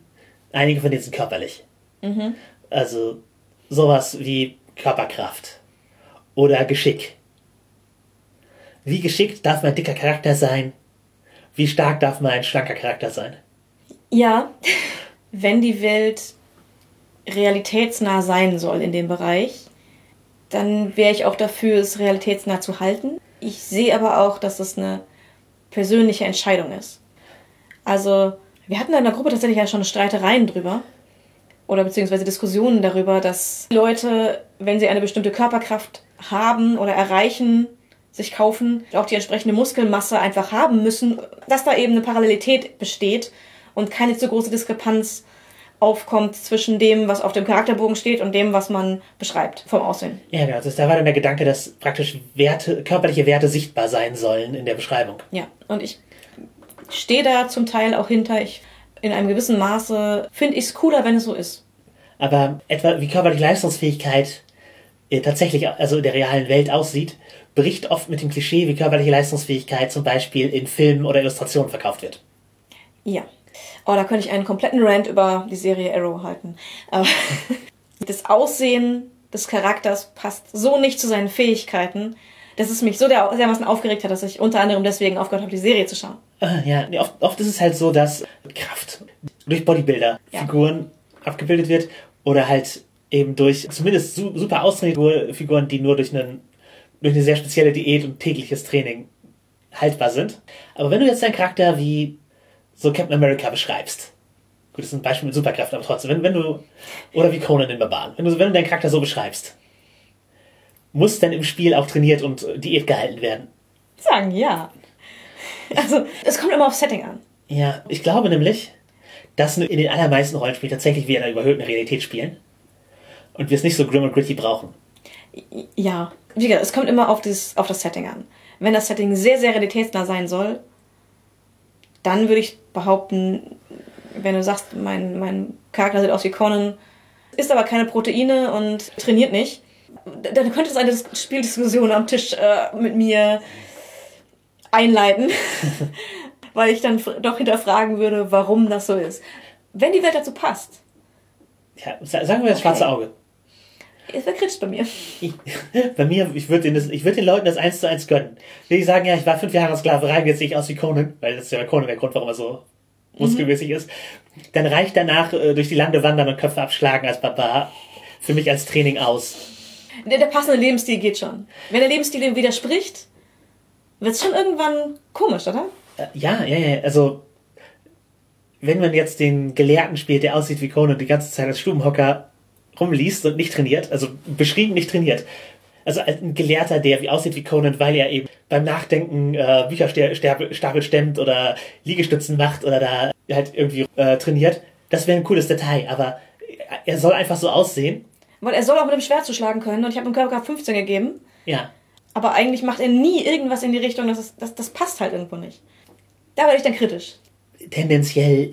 Einige von denen sind körperlich. Also sowas wie Körperkraft oder Geschick. Wie geschickt darf mein dicker Charakter sein? Wie stark darf mein schlanker Charakter sein? Ja, wenn die Welt realitätsnah sein soll in dem Bereich, dann wäre ich auch dafür, es realitätsnah zu halten. Ich sehe aber auch, dass es eine persönliche Entscheidung ist. Also, wir hatten in der Gruppe tatsächlich ja schon Streitereien drüber. Oder beziehungsweise Diskussionen darüber, dass Leute, wenn sie eine bestimmte Körperkraft haben oder erreichen, sich kaufen, auch die entsprechende Muskelmasse einfach haben müssen, dass da eben eine Parallelität besteht und keine zu große Diskrepanz aufkommt zwischen dem, was auf dem Charakterbogen steht und dem, was man beschreibt vom Aussehen. Ja, genau. Das, da war dann der Gedanke, dass praktisch Werte, körperliche Werte sichtbar sein sollen in der Beschreibung. Ja, und ich stehe da zum Teil auch hinter. Ich, in einem gewissen Maße finde ich es cooler, wenn es so ist. Aber etwa wie körperliche Leistungsfähigkeit äh, tatsächlich, also in der realen Welt aussieht, bricht oft mit dem Klischee, wie körperliche Leistungsfähigkeit zum Beispiel in Filmen oder Illustrationen verkauft wird. Ja. Oh, da könnte ich einen kompletten Rant über die Serie Arrow halten. Aber das Aussehen des Charakters passt so nicht zu seinen Fähigkeiten, dass es mich so der, dermaßen aufgeregt hat, dass ich unter anderem deswegen aufgehört habe, die Serie zu schauen. Ah, ja, oft, oft ist es halt so, dass Kraft durch Bodybuilder-Figuren abgebildet wird oder halt eben durch zumindest su super austrainierte Figuren, die nur durch, einen, durch eine sehr spezielle Diät und tägliches Training haltbar sind. Aber wenn du jetzt deinen Charakter wie so Captain America beschreibst, gut, das ist ein Beispiel mit Superkräften, aber trotzdem, wenn, wenn du, oder wie Conan den Barbaren, wenn du, wenn du deinen Charakter so beschreibst, muss dann im Spiel auch trainiert und Diät gehalten werden. Sagen ja. Also, es kommt immer auf Setting an. Ja, ich glaube nämlich, dass in den allermeisten Rollenspielen tatsächlich wir in einer überhöhten Realität spielen und wir es nicht so grim und gritty brauchen. Ja, wie gesagt, es kommt immer auf das, auf das Setting an. Wenn das Setting sehr, sehr realitätsnah sein soll, dann würde ich behaupten, wenn du sagst, mein, mein Charakter sieht aus wie Conan, isst aber keine Proteine und trainiert nicht, dann könnte es eine Dis- Spieldiskussion am Tisch äh, mit mir einleiten, weil ich dann doch hinterfragen würde, warum das so ist. Wenn die Welt dazu passt, Ja, sa- sagen wir das schwarze Auge. es wäre kritisch bei mir. Ich, bei mir, ich würde den, würd den Leuten das eins zu eins gönnen. Will ich sagen, ja, ich war fünf Jahre in Sklaverei, jetzt sehe ich aus wie Conan, weil das ist ja Conan der Grund, warum er so muskelmäßig ist. Dann reicht danach äh, durch die Lande wandern und Köpfe abschlagen als Barbar für mich als Training aus. Der, der passende Lebensstil geht schon. Wenn der Lebensstil dem widerspricht, wird es schon irgendwann komisch, oder? Äh, ja, ja, ja, also wenn man jetzt den Gelehrten spielt, der aussieht wie Conan und die ganze Zeit als Stubenhocker rumliest und nicht trainiert, also beschrieben nicht trainiert. Also ein Gelehrter, der wie aussieht wie Conan, weil er eben beim Nachdenken äh, Bücherstapel stemmt oder Liegestützen macht oder da halt irgendwie äh, trainiert, das wäre ein cooles Detail, aber er soll einfach so aussehen. Weil er soll auch mit dem Schwert zuschlagen können und ich habe ihm Körperkraft 15 gegeben. Ja, Aber eigentlich macht er nie irgendwas in die Richtung, das, ist, das, das passt halt irgendwo nicht. Da werde ich dann kritisch. tendenziell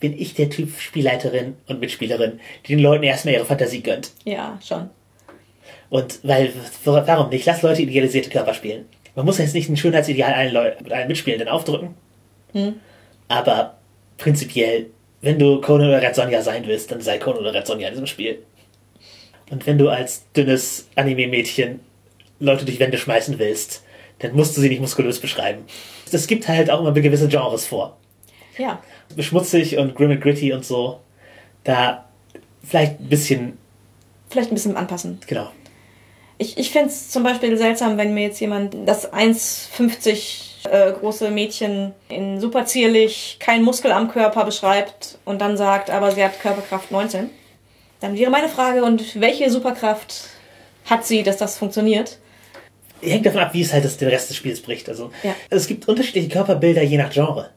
bin ich der Typ Spielleiterin und Mitspielerin, die den Leuten erstmal ihre Fantasie gönnt. Ja, schon. Und weil, warum nicht? Lass Leute idealisierte Körper spielen. Man muss jetzt nicht ein Schönheitsideal allen, Leu allen Mitspielenden aufdrücken. Aber prinzipiell, wenn du Conan oder Red Sonja sein willst, dann sei Conan oder Red Sonja in diesem Spiel. Und wenn du als dünnes Anime-Mädchen Leute durch Wände schmeißen willst, dann musst du sie nicht muskulös beschreiben. Es gibt halt auch immer gewisse Genres vor. Ja. Schmutzig und grim and gritty und so. Da vielleicht ein bisschen, Vielleicht ein bisschen anpassen. genau. Ich, ich fände es zum Beispiel seltsam, wenn mir jetzt jemand das 1,50 äh, große Mädchen in super zierlich, kein Muskel am Körper beschreibt und dann sagt, aber sie hat Körperkraft 19. Dann wäre meine Frage, und welche Superkraft hat sie, dass das funktioniert? hängt davon ab, wie es halt das, den Rest des Spiels bricht. Also Ja. es gibt unterschiedliche Körperbilder je nach Genre.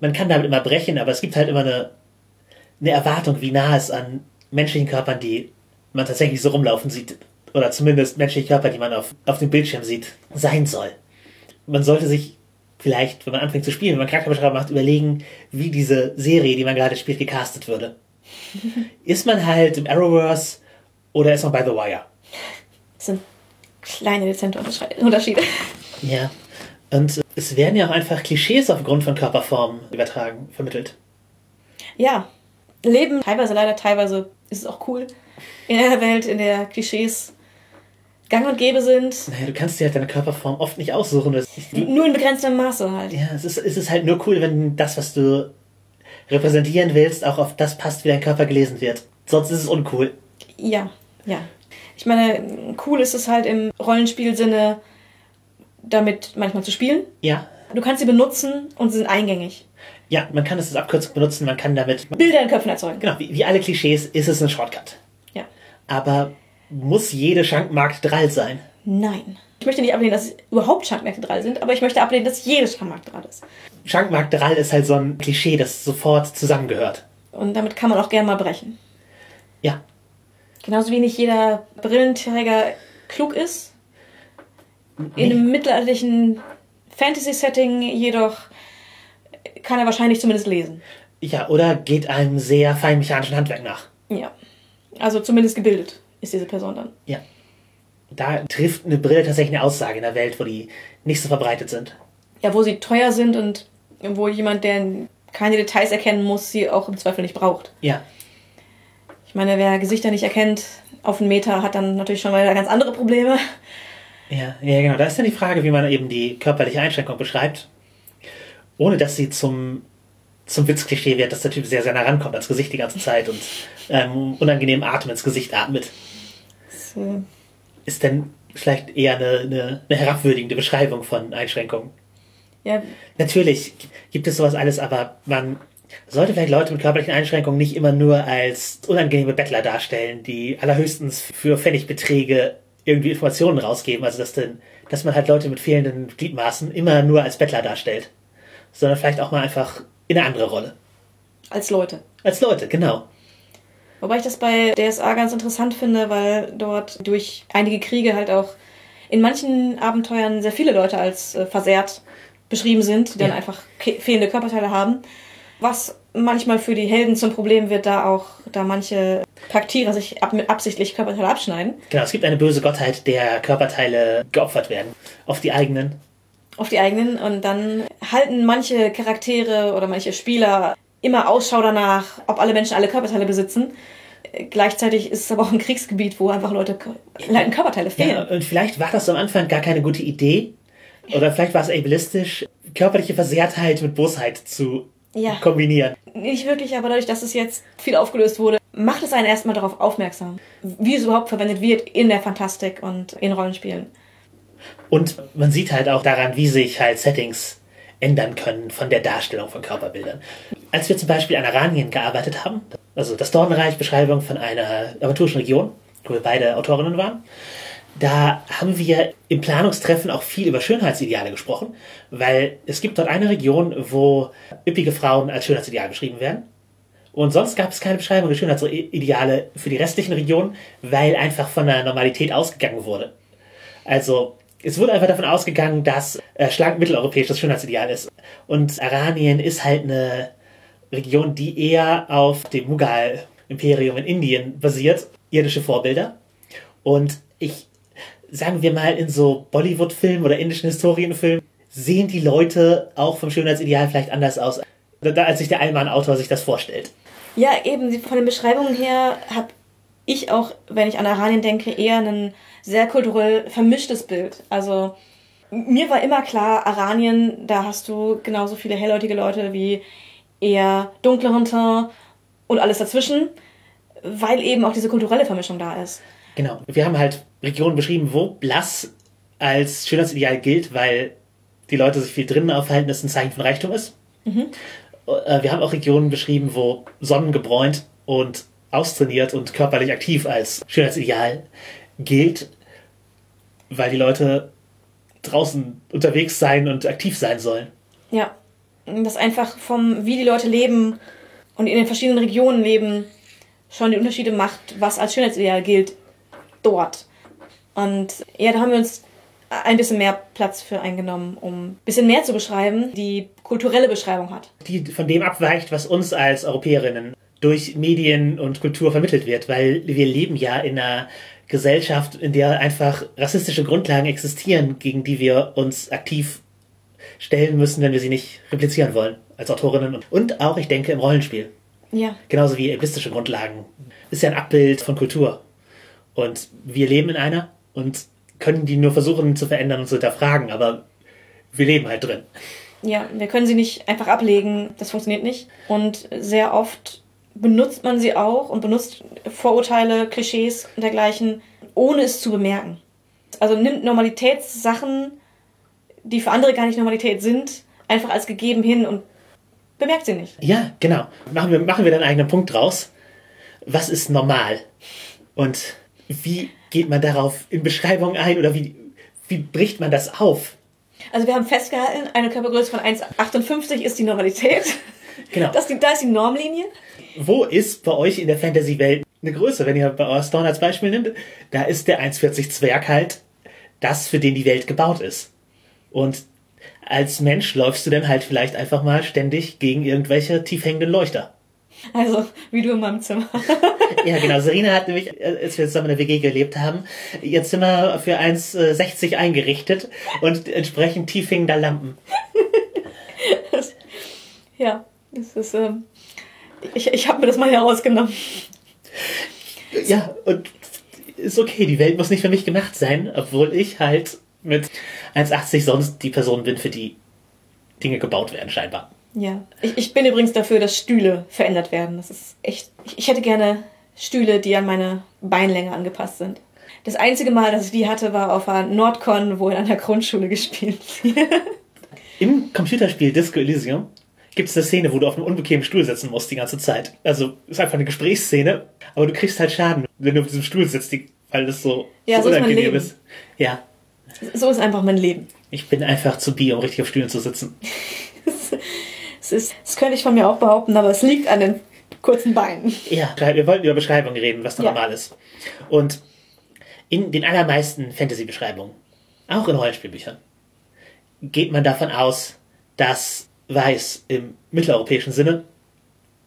Man kann damit immer brechen, aber es gibt halt immer eine, eine Erwartung, wie nah es an menschlichen Körpern, die man tatsächlich so rumlaufen sieht, oder zumindest menschliche Körper, die man auf, auf dem Bildschirm sieht, sein soll. Man sollte sich vielleicht, wenn man anfängt zu spielen, wenn man Charakterbeschreibung macht, überlegen, wie diese Serie, die man gerade spielt, gecastet würde. ist man halt im Arrowverse oder ist man bei The Wire? Das sind kleine, dezente Unterschiede. Ja. Und es werden ja auch einfach Klischees aufgrund von Körperformen übertragen, vermittelt. Ja, Leben teilweise leider, teilweise ist es auch cool. In einer Welt, in der Klischees gang und gäbe sind, Naja, du kannst dir halt deine Körperform oft nicht aussuchen. Nur in begrenztem Maße halt. ja, es ist, es ist halt nur cool, wenn das, was du repräsentieren willst, auch auf das passt, wie dein Körper gelesen wird. Sonst ist es uncool. Ja, ja. Ich meine, cool ist es halt im Rollenspielsinne, damit manchmal zu spielen. Ja. Du kannst sie benutzen und sie sind eingängig. Ja, man kann es als Abkürzung benutzen, man kann damit. Bilder in Köpfen erzeugen. Genau, wie, wie alle Klischees ist es ein Shortcut. Ja. Aber muss jede Schankmarkt Drall sein? Nein. Ich möchte nicht ablehnen, dass überhaupt Schankmärkte dran sind, aber ich möchte ablehnen, dass jedes Schankmarkt dran ist. Schankmarkt Drall ist halt so ein Klischee, das sofort zusammengehört. Und damit kann man auch gerne mal brechen. Ja. Genauso wie nicht jeder Brillenträger klug ist. In einem mittelalterlichen Fantasy-Setting jedoch kann er wahrscheinlich zumindest lesen. Ja, oder geht einem sehr feinmechanischen Handwerk nach. Ja. Also zumindest gebildet ist diese Person dann. Ja. Da trifft eine Brille tatsächlich eine Aussage in der Welt, wo die nicht so verbreitet sind. Ja, wo sie teuer sind und wo jemand, der keine Details erkennen muss, sie auch im Zweifel nicht braucht. Ja. Ich meine, wer Gesichter nicht erkennt auf einen Meter, hat dann natürlich schon mal ganz andere Probleme. Ja, ja, genau. Da ist dann die Frage, wie man eben die körperliche Einschränkung beschreibt, ohne dass sie zum, zum Witzklischee wird, dass der Typ sehr, sehr nah rankommt ans Gesicht die ganze Zeit und ähm, unangenehm Atem ins Gesicht atmet. Äh, Ist denn vielleicht eher eine, eine, eine herabwürdigende Beschreibung von Einschränkungen? Ja, Natürlich gibt es sowas alles, aber man sollte vielleicht Leute mit körperlichen Einschränkungen nicht immer nur als unangenehme Bettler darstellen, die allerhöchstens für Pfennigbeträge irgendwie Informationen rausgeben. Also dass, denn, dass man halt Leute mit fehlenden Gliedmaßen immer nur als Bettler darstellt. Sondern vielleicht auch mal einfach in eine andere Rolle. als Leute. Als Leute, genau. Wobei ich das bei DSA ganz interessant finde, weil dort durch einige Kriege halt auch in manchen Abenteuern sehr viele Leute als äh, versehrt beschrieben sind, die dann Ja. einfach fehlende Körperteile haben. Was manchmal für die Helden zum Problem wird, da auch, da manche Charaktere sich ab, absichtlich Körperteile abschneiden. Genau, es gibt eine böse Gottheit, der Körperteile geopfert werden. Auf die eigenen. auf die eigenen und dann halten manche Charaktere oder manche Spieler immer Ausschau danach, ob alle Menschen alle Körperteile besitzen. Gleichzeitig ist es aber auch ein Kriegsgebiet, wo einfach Leute leiten Körperteile Ja, fehlen. und vielleicht war das am Anfang gar keine gute Idee. Oder vielleicht war es ableistisch, körperliche Versehrtheit mit Bosheit zu Ja. kombinieren. Nicht wirklich, aber dadurch, dass es jetzt viel aufgelöst wurde, macht es einen erstmal darauf aufmerksam, wie es überhaupt verwendet wird in der Fantastik und in Rollenspielen. Und man sieht halt auch daran, wie sich halt Settings ändern können von der Darstellung von Körperbildern. Als wir zum Beispiel an Aranien gearbeitet haben, also das Dornreich, Beschreibung von einer aventurischen Region, wo wir beide Autorinnen waren, da haben wir im Planungstreffen auch viel über Schönheitsideale gesprochen, weil es gibt dort eine Region, wo üppige Frauen als Schönheitsideal beschrieben werden. Und sonst gab es keine Beschreibung der Schönheitsideale für die restlichen Regionen, weil einfach von der Normalität ausgegangen wurde. Also es wurde einfach davon ausgegangen, dass äh, schlank mitteleuropäisch das Schönheitsideal ist. Und Aranien ist halt eine Region, die eher auf dem Mughal-Imperium in Indien basiert, irdische Vorbilder. Und ich, sagen wir mal, in so Bollywood-Filmen oder indischen Historienfilmen sehen die Leute auch vom Schönheitsideal vielleicht anders aus, als sich der Allmann-Autor sich das vorstellt. Ja, eben von den Beschreibungen her habe ich auch, wenn ich an Aranien denke, eher ein sehr kulturell vermischtes Bild. Also mir war immer klar, Aranien, da hast du genauso viele hellhäutige Leute wie eher dunkleren Teint und alles dazwischen, weil eben auch diese kulturelle Vermischung da ist. Genau. Wir haben halt Regionen beschrieben, wo blass als Schönheitsideal gilt, weil die Leute sich viel drinnen aufhalten, das ein Zeichen von Reichtum ist. Äh, Wir haben auch Regionen beschrieben, wo sonnengebräunt und austrainiert und körperlich aktiv als Schönheitsideal gilt, weil die Leute draußen unterwegs sein und aktiv sein sollen. Ja. Das einfach vom, wie die Leute leben und in den verschiedenen Regionen leben, schon die Unterschiede macht, was als Schönheitsideal gilt dort. Und ja, da haben wir uns ein bisschen mehr Platz für eingenommen, um ein bisschen mehr zu beschreiben, die kulturelle Beschreibung hat. Die von dem abweicht, was uns als Europäerinnen durch Medien und Kultur vermittelt wird, weil wir leben ja in einer Gesellschaft, in der einfach rassistische Grundlagen existieren, gegen die wir uns aktiv stellen müssen, wenn wir sie nicht replizieren wollen als Autorinnen und auch, ich denke, im Rollenspiel. Ja. Genauso wie ableistische Grundlagen. Ist ja ein Abbild von Kultur. Und wir leben in einer und können die nur versuchen zu verändern und zu hinterfragen, aber wir leben halt drin. Ja, wir können sie nicht einfach ablegen, das funktioniert nicht. Und sehr oft benutzt man sie auch und benutzt Vorurteile, Klischees und dergleichen, ohne es zu bemerken. Also nimmt Normalitätssachen, die für andere gar nicht Normalität sind, einfach als gegeben hin und bemerkt sie nicht. Ja, genau. Machen wir, machen wir dann einen eigenen Punkt draus. Was ist normal? Und wie geht man darauf in Beschreibung ein oder wie, wie bricht man das auf? Also wir haben festgehalten, eine Körpergröße von 1,58 ist die Normalität. Genau. Das, da ist die Normlinie. Wo ist bei euch in der Fantasy-Welt eine Größe? Wenn ihr bei Storm als Beispiel nimmt, da ist der 1,40 Zwerg halt das, für den die Welt gebaut ist. Und als Mensch läufst du dann halt vielleicht einfach mal ständig gegen irgendwelche tiefhängenden Leuchter. Also, wie du in meinem Zimmer. Ja, genau. Serena hat nämlich, als wir zusammen in der WG gelebt haben, ihr Zimmer für 1,60 eingerichtet und entsprechend tiefhängender Lampen. ja, das ist, ähm, ich, ich habe mir das mal herausgenommen. Ja, und ist okay, die Welt muss nicht für mich gemacht sein, obwohl ich halt mit 1,80 sonst die Person bin, für die Dinge gebaut werden, scheinbar. Ja. Ich, ich bin übrigens dafür, dass Stühle verändert werden. Das ist echt. Ich, ich hätte gerne Stühle, die an meine Beinlänge angepasst sind. Das einzige Mal, dass ich die hatte, war auf einer Nordcon, wo in einer Grundschule gespielt wird. Im Computerspiel Disco Elysium gibt es eine Szene, wo du auf einem unbequemen Stuhl sitzen musst die ganze Zeit. Also ist einfach eine Gesprächsszene, aber du kriegst halt Schaden, wenn du auf diesem Stuhl sitzt, weil das so, Ja, so so ist mein unangenehm Leben. ist. Ja, So ist einfach mein Leben. ich bin einfach zu bi, um richtig auf Stühlen zu sitzen. Das, ist, das könnte ich von mir auch behaupten, aber es liegt an den kurzen Beinen. Ja, wir wollten über Beschreibungen reden, was da Ja. normal ist. Und in den allermeisten Fantasy-Beschreibungen, auch in Rollenspielbüchern, geht man davon aus, dass weiß im mitteleuropäischen Sinne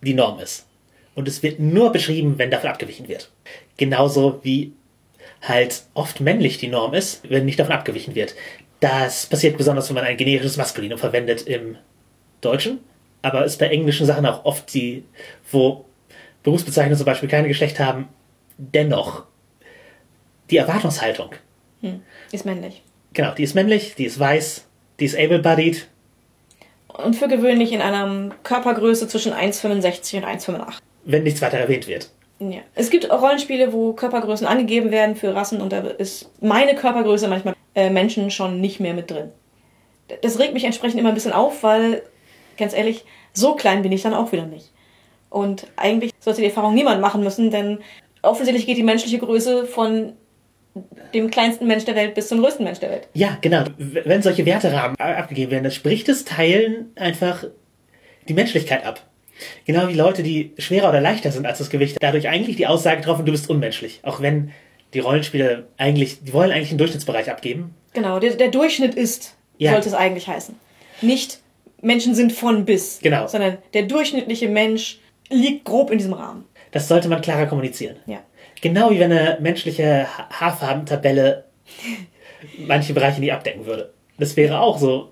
die Norm ist. Und es wird nur beschrieben, wenn davon abgewichen wird. Genauso wie halt oft männlich die Norm ist, wenn nicht davon abgewichen wird. Das passiert besonders, wenn man ein generisches Maskulinum verwendet im Deutschen, aber ist bei englischen Sachen auch oft die, wo Berufsbezeichnungen zum Beispiel keine Geschlecht haben, dennoch die Erwartungshaltung. Ist männlich. Genau, die ist männlich, die ist weiß, die ist able-bodied. Und für gewöhnlich in einer Körpergröße zwischen 1,65 und 1,85. wenn nichts weiter erwähnt wird. Ja. Es gibt auch Rollenspiele, wo Körpergrößen angegeben werden für Rassen und da ist meine Körpergröße manchmal äh, Menschen schon nicht mehr mit drin. Das regt mich entsprechend immer ein bisschen auf, weil, ganz ehrlich, so klein bin ich dann auch wieder nicht. Und eigentlich sollte die Erfahrung niemand machen müssen, denn offensichtlich geht die menschliche Größe von dem kleinsten Mensch der Welt bis zum größten Mensch der Welt. Ja, genau. Wenn solche Werterahmen abgegeben werden, dann spricht es Teilen einfach die Menschlichkeit ab. Genau wie Leute, die schwerer oder leichter sind als das Gewicht, dadurch eigentlich die Aussage getroffen, du bist unmenschlich. Auch wenn die Rollenspieler eigentlich, die wollen eigentlich einen Durchschnittsbereich abgeben. Genau, der, der Durchschnitt ist, Ja. sollte es eigentlich heißen. Nicht Menschen sind von bis, Genau. sondern der durchschnittliche Mensch liegt grob in diesem Rahmen. Das sollte man klarer kommunizieren. Ja. Genau wie wenn eine menschliche Ha- Haarfarbentabelle manche Bereiche nicht abdecken würde. Das wäre auch so.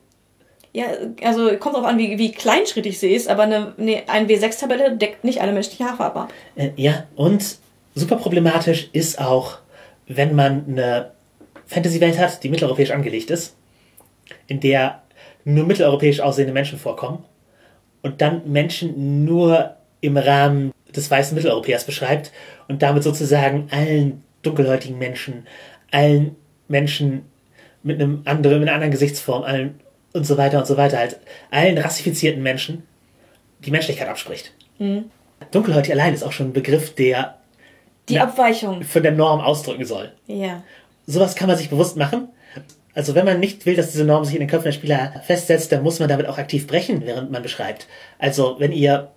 Ja, also kommt drauf an, wie, wie kleinschrittig sie ist, aber eine, eine, eine W6-Tabelle deckt nicht alle menschliche Haarfarbe ab. Äh, ja, und super problematisch ist auch, wenn man eine Fantasy-Welt hat, die mitteleuropäisch angelegt ist, in der nur mitteleuropäisch aussehende Menschen vorkommen und dann Menschen nur im Rahmen des weißen Mitteleuropäers beschreibt und damit sozusagen allen dunkelhäutigen Menschen, allen Menschen mit einem anderen, mit einer anderen Gesichtsform, allen und so weiter und so weiter, halt allen rassifizierten Menschen die Menschlichkeit abspricht. Dunkelhäutig allein ist auch schon ein Begriff, der Die. Abweichung. von der Norm ausdrücken soll. Ja. Sowas kann man sich bewusst machen. Also wenn man nicht will, dass diese Norm sich in den Köpfen der Spieler festsetzt, dann muss man damit auch aktiv brechen, während man beschreibt. Also wenn ihr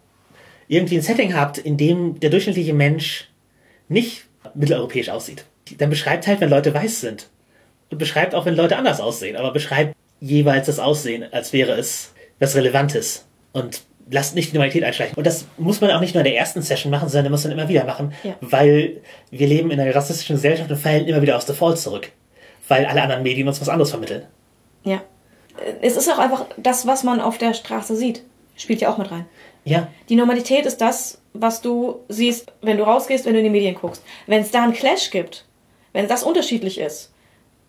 irgendwie ein Setting habt, in dem der durchschnittliche Mensch nicht mitteleuropäisch aussieht, dann beschreibt halt, wenn Leute weiß sind. Und beschreibt auch, wenn Leute anders aussehen. Aber beschreibt jeweils das Aussehen, als wäre es was Relevantes. Und lasst nicht die Normalität einschleichen. Und das muss man auch nicht nur in der ersten Session machen, sondern muss man immer wieder machen. Ja. Weil wir leben in einer rassistischen Gesellschaft und fallen immer wieder aus Default zurück. Weil alle anderen Medien uns was anderes vermitteln. Ja. Es ist auch einfach das, was man auf der Straße sieht. Spielt ja auch mit rein. Ja, Die Normalität ist das, was du siehst, wenn du rausgehst, wenn du in die Medien guckst. Wenn es da einen Clash gibt, wenn das unterschiedlich ist,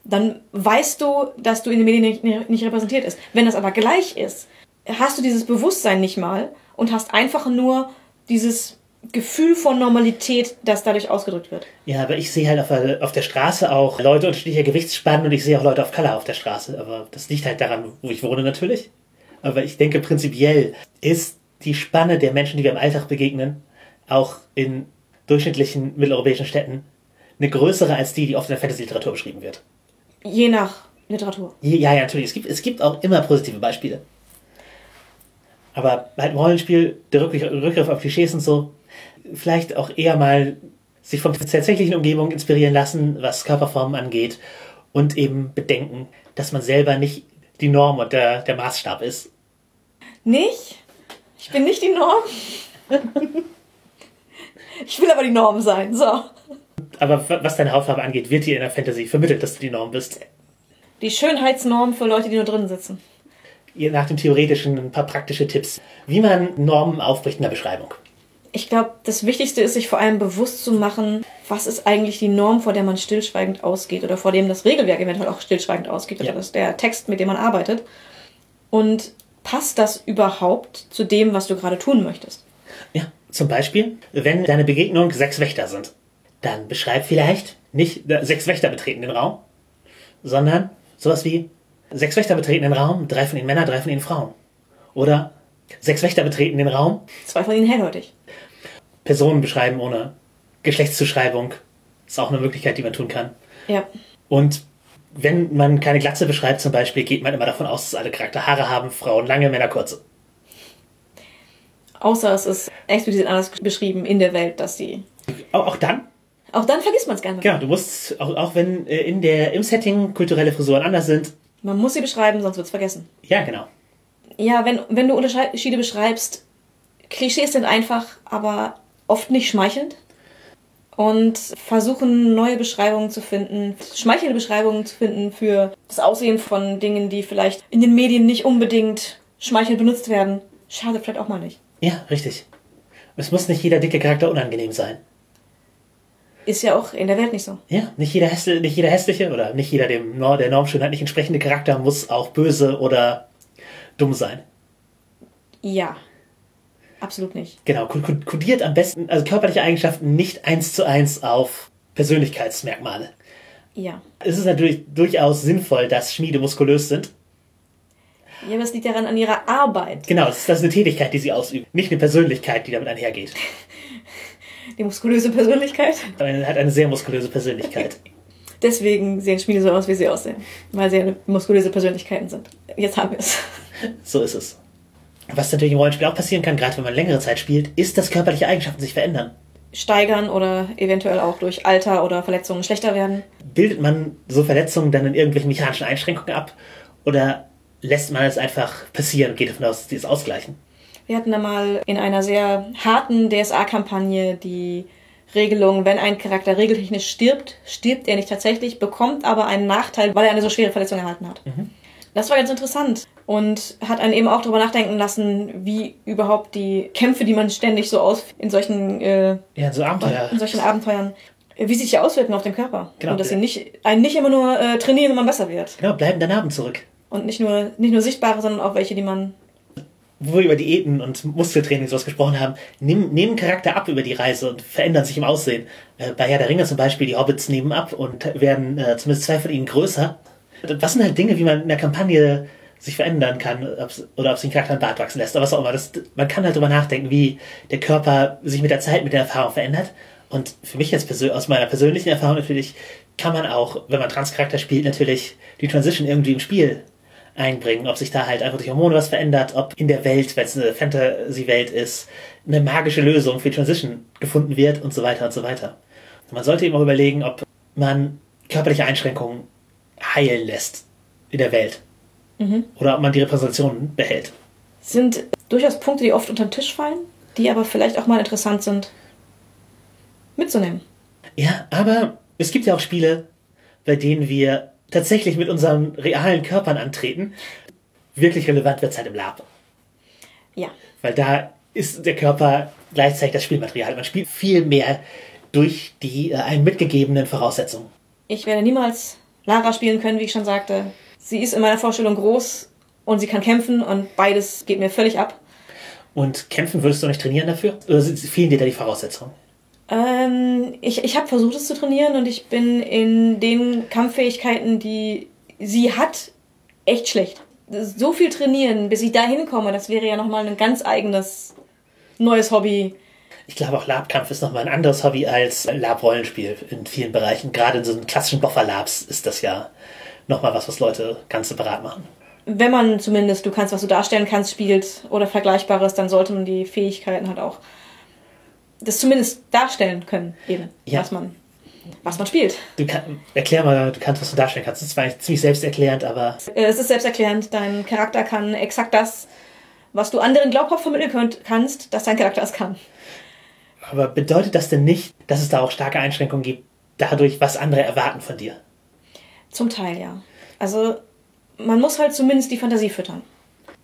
dann weißt du, dass du in den Medien nicht, repräsentiert ist. Wenn das aber gleich ist, hast du dieses Bewusstsein nicht mal und hast einfach nur dieses Gefühl von Normalität, das dadurch ausgedrückt wird. Ja, aber ich sehe halt auf der, auf der Straße auch Leute unterschiedlicher Gewichtsspannen und ich sehe auch Leute auf Color auf der Straße. Aber das liegt halt daran, wo ich wohne natürlich. Aber ich denke, prinzipiell ist die Spanne der Menschen, die wir im Alltag begegnen, auch in durchschnittlichen mitteleuropäischen Städten, eine größere als die, die oft in der Fantasy-Literatur beschrieben wird. Je nach Literatur. Ja, ja, natürlich. Es gibt, es gibt auch immer positive Beispiele. Aber halt im Rollenspiel, der Rückgriff, Rückgriff auf Klischees und so, vielleicht auch eher mal sich von tatsächlichen Umgebungen inspirieren lassen, was Körperformen angeht und eben bedenken, dass man selber nicht die Norm und der, der Maßstab ist. Nicht? Ich bin nicht die Norm. ich will aber die Norm sein. So. Aber wa- was deine Hautfarbe angeht, wird dir in der Fantasy vermittelt, dass du die Norm bist. Die Schönheitsnorm für Leute, die nur drinnen sitzen. Nach dem Theoretischen ein paar praktische Tipps, wie man Normen aufbricht in der Beschreibung. Ich glaube, das Wichtigste ist, sich vor allem bewusst zu machen, was ist eigentlich die Norm, vor der man stillschweigend ausgeht oder vor dem das Regelwerk eventuell auch stillschweigend ausgeht Ja. oder das, der Text, mit dem man arbeitet. Und passt das überhaupt zu dem, was du gerade tun möchtest? Ja, zum Beispiel, wenn deine Begegnung sechs Wächter sind, dann beschreib vielleicht nicht äh, sechs Wächter betreten den Raum, sondern sowas wie sechs Wächter betreten den Raum, drei von ihnen Männer, drei von ihnen Frauen. Oder sechs Wächter betreten den Raum, Zwei von ihnen hellhäutig. Personen beschreiben ohne Geschlechtszuschreibung. Ist auch eine Möglichkeit, die man tun kann. Ja. Und wenn man keine Glatze beschreibt zum Beispiel, geht man immer davon aus, dass alle Charakter Haare haben, Frauen lange, Männer kurze. Außer es ist explizit anders beschrieben in der Welt, dass die. Auch, auch dann, Auch dann vergisst man es gerne. genau, du musst, auch, auch wenn äh, in der, im Setting kulturelle Frisuren anders sind, Man muss sie beschreiben, sonst wird es vergessen. ja, genau. Ja, wenn, wenn du Unterschiede beschreibst, Klischees sind einfach, aber oft nicht schmeichelnd. Und versuchen neue Beschreibungen zu finden, schmeichelnde Beschreibungen zu finden für das Aussehen von Dingen, die vielleicht in den Medien nicht unbedingt schmeichelnd benutzt werden. Schade vielleicht auch mal nicht. Ja, richtig. Es muss nicht jeder dicke Charakter unangenehm sein. Ist ja auch in der Welt nicht so. Ja, nicht jeder, hässliche, nicht jeder hässliche oder nicht jeder dem der Normschönheit nicht entsprechende Charakter muss auch böse oder dumm sein. Ja. Absolut nicht. Genau, ko- ko- kodiert am besten, also körperliche Eigenschaften nicht eins zu eins auf Persönlichkeitsmerkmale. Ja. Es ist natürlich durchaus sinnvoll, dass Schmiede muskulös sind. Ja, aber es liegt daran an ihrer Arbeit. Genau, das ist, eine Tätigkeit, die sie ausüben, nicht eine Persönlichkeit, die damit einhergeht. Die muskulöse Persönlichkeit. Er hat eine sehr muskulöse Persönlichkeit. Deswegen sehen Schmiede so aus, wie sie aussehen. Weil sie muskulöse Persönlichkeiten sind. Jetzt haben wir es. So ist es. Was natürlich im Rollenspiel auch passieren kann, gerade wenn man längere Zeit spielt, ist, dass körperliche Eigenschaften sich verändern. Steigern oder eventuell auch durch Alter oder Verletzungen schlechter werden. Bildet man so Verletzungen dann in irgendwelchen mechanischen Einschränkungen ab oder lässt man es einfach passieren und geht davon aus, dass die es ausgleichen? Wir hatten da mal in einer sehr harten DSA-Kampagne die Regelung, wenn ein Charakter regeltechnisch stirbt, stirbt er nicht tatsächlich, bekommt aber einen Nachteil, weil er eine so schwere Verletzung erhalten hat. Das war ganz interessant und hat einen eben auch darüber nachdenken lassen, wie überhaupt die Kämpfe, die man ständig so aus in solchen, äh, Ja, so Abenteuer. in solchen Abenteuern, wie sie sich auswirken auf den Körper. Genau. Und dass sie nicht, einen nicht immer nur äh, trainieren, wenn man besser wird. Genau, bleiben der Narben zurück. Und nicht nur, nicht nur sichtbare, sondern auch welche, die man Wo wir über Diäten und Muskeltraining und sowas gesprochen haben, nehmen, nehmen Charakter ab über die Reise und verändern sich im Aussehen. Äh, bei Herr der Ringe zum Beispiel, die Hobbits nehmen ab und werden äh, zumindest zwei von ihnen größer. Was sind halt Dinge, wie man in der Kampagne sich verändern kann oder ob sich ein Charakter einen Bart wachsen lässt oder was auch immer. Das, man kann halt drüber nachdenken, wie der Körper sich mit der Zeit, mit der Erfahrung verändert. Und für mich jetzt aus meiner persönlichen Erfahrung natürlich, kann man auch, wenn man Transcharakter spielt, natürlich die Transition irgendwie im Spiel einbringen. Ob sich da halt einfach durch Hormone was verändert, ob in der Welt, wenn es eine Fantasy-Welt ist, eine magische Lösung für Transition gefunden wird und so weiter und so weiter. Man sollte eben auch überlegen, ob man körperliche Einschränkungen heilen lässt in der Welt. Mhm. Oder ob man die Repräsentation behält. Sind durchaus Punkte, die oft unter den Tisch fallen, die aber vielleicht auch mal interessant sind mitzunehmen. Ja, aber es gibt ja auch Spiele, bei denen wir tatsächlich mit unseren realen Körpern antreten. Wirklich relevant wird es halt im Lab. Ja. Weil da ist der Körper gleichzeitig das Spielmaterial. Man spielt viel mehr durch die äh, einem mitgegebenen Voraussetzungen. Ich werde niemals Lara spielen können, wie ich schon sagte. Sie ist in meiner Vorstellung groß und sie kann kämpfen und beides geht mir völlig ab. Und kämpfen würdest du nicht trainieren dafür? Oder fehlen dir da die Voraussetzungen? Ähm, ich ich habe versucht, es zu trainieren und ich bin in den Kampffähigkeiten, die sie hat, echt schlecht. So viel trainieren, bis ich da hinkomme, das wäre ja nochmal ein ganz eigenes neues Hobby. Ich glaube auch Labkampf ist nochmal ein anderes Hobby als Lab-Rollenspiel in vielen Bereichen. Gerade in so klassischen Boffer-Labs ist das ja nochmal was, was Leute ganz separat machen. Wenn man zumindest, du kannst, was du darstellen kannst, spielt oder Vergleichbares, dann sollte man die Fähigkeiten halt auch das zumindest darstellen können, eben, ja. was man was man spielt. Du kann, erklär mal, du kannst, was du darstellen kannst. Das ist zwar ziemlich selbsterklärend, aber. Es ist selbsterklärend. Dein Charakter kann exakt das, was du anderen glaubhaft vermitteln könnt, kannst, dass dein Charakter es kann. Aber bedeutet das denn nicht, dass es da auch starke Einschränkungen gibt, dadurch, was andere erwarten von dir? Zum Teil, ja. Also, man muss halt zumindest die Fantasie füttern.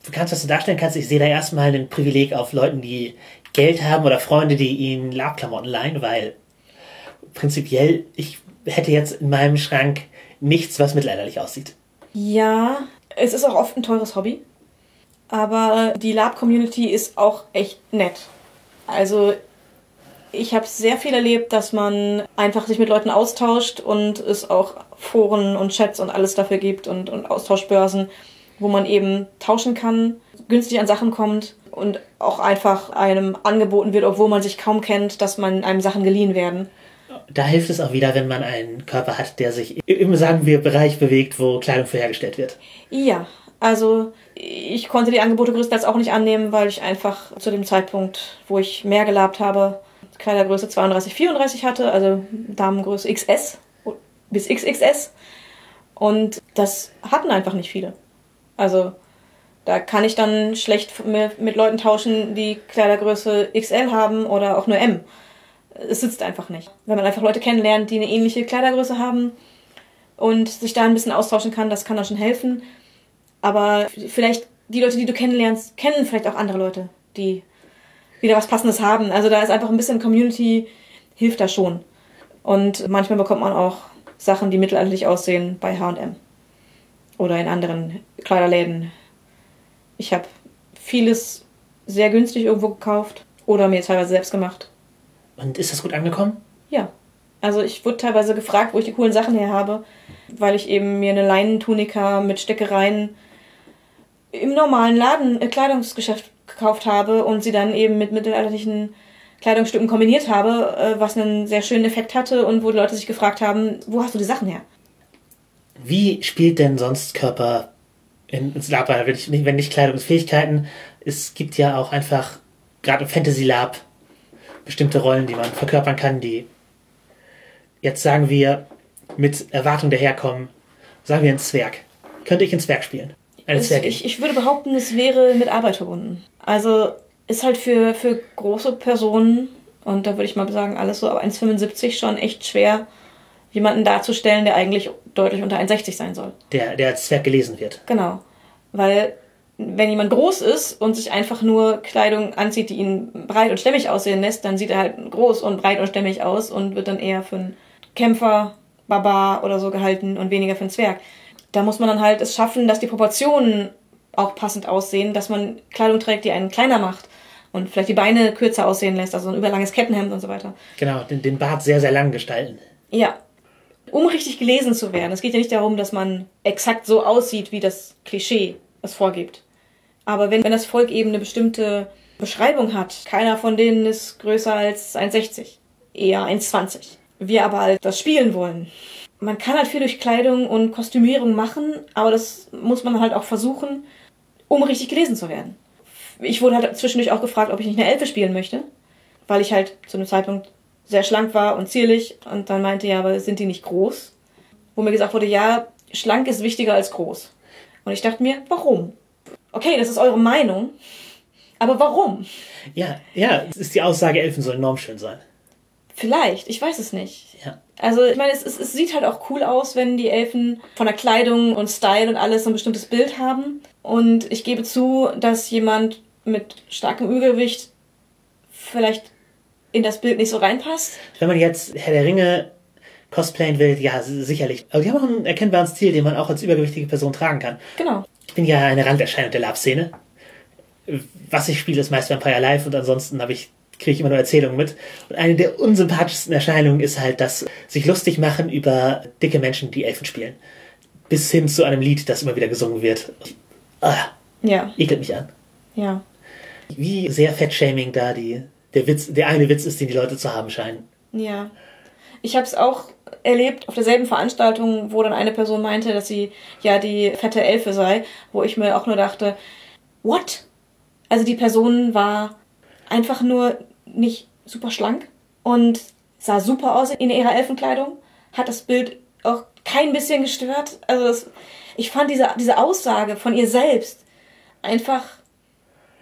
Du kannst, was du darstellen kannst. Ich sehe da erstmal ein Privileg auf Leuten, die Geld haben oder Freunde, die ihnen Labklamotten leihen, weil prinzipiell ich hätte jetzt in meinem Schrank nichts, was mittelalterlich aussieht. Ja, es ist auch oft ein teures Hobby, aber die Lab-Community ist auch echt nett. Also ich habe sehr viel erlebt, dass man einfach sich mit Leuten austauscht und es auch Foren und Chats und alles dafür gibt und, und Austauschbörsen, wo man eben tauschen kann, günstig an Sachen kommt und auch einfach einem angeboten wird, obwohl man sich kaum kennt, dass man einem Sachen geliehen werden. Da hilft es auch wieder, wenn man einen Körper hat, der sich im, sagen wir, Bereich bewegt, wo Kleidung für hergestellt wird. Ja, also ich konnte die Angebote größtenteils auch nicht annehmen, weil ich einfach zu dem Zeitpunkt, wo ich mehr gelabt habe, Kleidergröße 32, 34 hatte, also Damengröße XS bis XXS. Und das hatten einfach nicht viele. Also da kann ich dann schlecht mit Leuten tauschen, die Kleidergröße XL haben oder auch nur M. Es sitzt einfach nicht. Wenn man einfach Leute kennenlernt, die eine ähnliche Kleidergröße haben und sich da ein bisschen austauschen kann, das kann dann schon helfen. Aber vielleicht die Leute, die du kennenlernst, kennen vielleicht auch andere Leute, die wieder was Passendes haben. Also da ist einfach ein bisschen Community, hilft da schon. Und manchmal bekommt man auch Sachen, die mittelalterlich aussehen, bei HM. Oder in anderen Kleiderläden ich habe vieles sehr günstig irgendwo gekauft oder mir teilweise selbst gemacht. Und ist das gut angekommen? Ja. Also ich wurde teilweise gefragt, wo ich die coolen Sachen her habe, weil ich eben mir eine Leinentunika mit Steckereien im normalen Laden, äh, Kleidungsgeschäft gekauft habe und sie dann eben mit mittelalterlichen Kleidungsstücken kombiniert habe, äh, was einen sehr schönen Effekt hatte und wo die Leute sich gefragt haben, wo hast du die Sachen her? Wie spielt denn sonst Körper ins Lab wenn nicht, wenn nicht Kleidungsfähigkeiten. Es gibt ja auch einfach, gerade im Fantasy Lab, bestimmte Rollen, die man verkörpern kann, die jetzt sagen wir mit Erwartung daherkommen. Sagen wir ein Zwerg. Könnte ich einen Zwerg spielen? Eine Zwergin. Ich, ich würde behaupten, es wäre mit Arbeit verbunden. Also ist halt für, für große Personen, und da würde ich mal sagen, alles so ab 1,75 schon echt schwer, jemanden darzustellen, der eigentlich deutlich unter 1,60 sein soll. Der, der als Zwerg gelesen wird. Genau. Weil wenn jemand groß ist und sich einfach nur Kleidung anzieht, die ihn breit und stämmig aussehen lässt, dann sieht er halt groß und breit und stämmig aus und wird dann eher für einen Kämpfer, Barbar oder so gehalten und weniger für einen Zwerg. Da muss man dann halt es schaffen, dass die Proportionen auch passend aussehen, dass man Kleidung trägt, die einen kleiner macht und vielleicht die Beine kürzer aussehen lässt, also ein überlanges Kettenhemd und so weiter. Genau, den, den Bart sehr, sehr lang gestalten. Ja, um richtig gelesen zu werden. Es geht ja nicht darum, dass man exakt so aussieht, wie das Klischee es vorgibt. Aber wenn, wenn das Volk eben eine bestimmte Beschreibung hat, keiner von denen ist größer als 1,60, eher 1,20. Wir aber halt das spielen wollen, man kann halt viel durch Kleidung und Kostümierung machen, aber das muss man halt auch versuchen, um richtig gelesen zu werden. Ich wurde halt zwischendurch auch gefragt, ob ich nicht eine Elfe spielen möchte, weil ich halt zu einem Zeitpunkt sehr schlank war und zierlich und dann meinte ja, aber sind die nicht groß? Wo mir gesagt wurde, ja, schlank ist wichtiger als groß. Und ich dachte mir, warum? Okay, das ist eure Meinung, aber warum? Ja, ja, es ist die Aussage, Elfen sollen normschön sein. Vielleicht, ich weiß es nicht. Ja. Also ich meine, es, es, es sieht halt auch cool aus, wenn die Elfen von der Kleidung und Style und alles so ein bestimmtes Bild haben. Und ich gebe zu, dass jemand mit starkem Übergewicht vielleicht in das Bild nicht so reinpasst. Wenn man jetzt Herr der Ringe cosplayen will, ja, sicherlich. Aber die haben auch einen erkennbaren Stil, den man auch als übergewichtige Person tragen kann. Genau. Ich bin ja eine Randerscheinung der Lab-Szene. Was ich spiele, ist meist Vampire Live und ansonsten habe ich kriege ich immer nur Erzählungen mit. Und eine der unsympathischsten Erscheinungen ist halt das sich lustig machen über dicke Menschen, die Elfen spielen. Bis hin zu einem Lied, das immer wieder gesungen wird. Ah, Ja, ekelt mich an. ja. Wie sehr Fettshaming da die, der Witz, der eine Witz ist, den die Leute zu haben scheinen. Ja. Ich habe es auch erlebt auf derselben Veranstaltung, wo dann eine Person meinte, dass sie ja die fette Elfe sei, wo ich mir auch nur dachte, what? Also die Person war einfach nur nicht super schlank und sah super aus in ihrer Elfenkleidung, hat das Bild auch kein bisschen gestört. Also das, ich fand diese, diese Aussage von ihr selbst einfach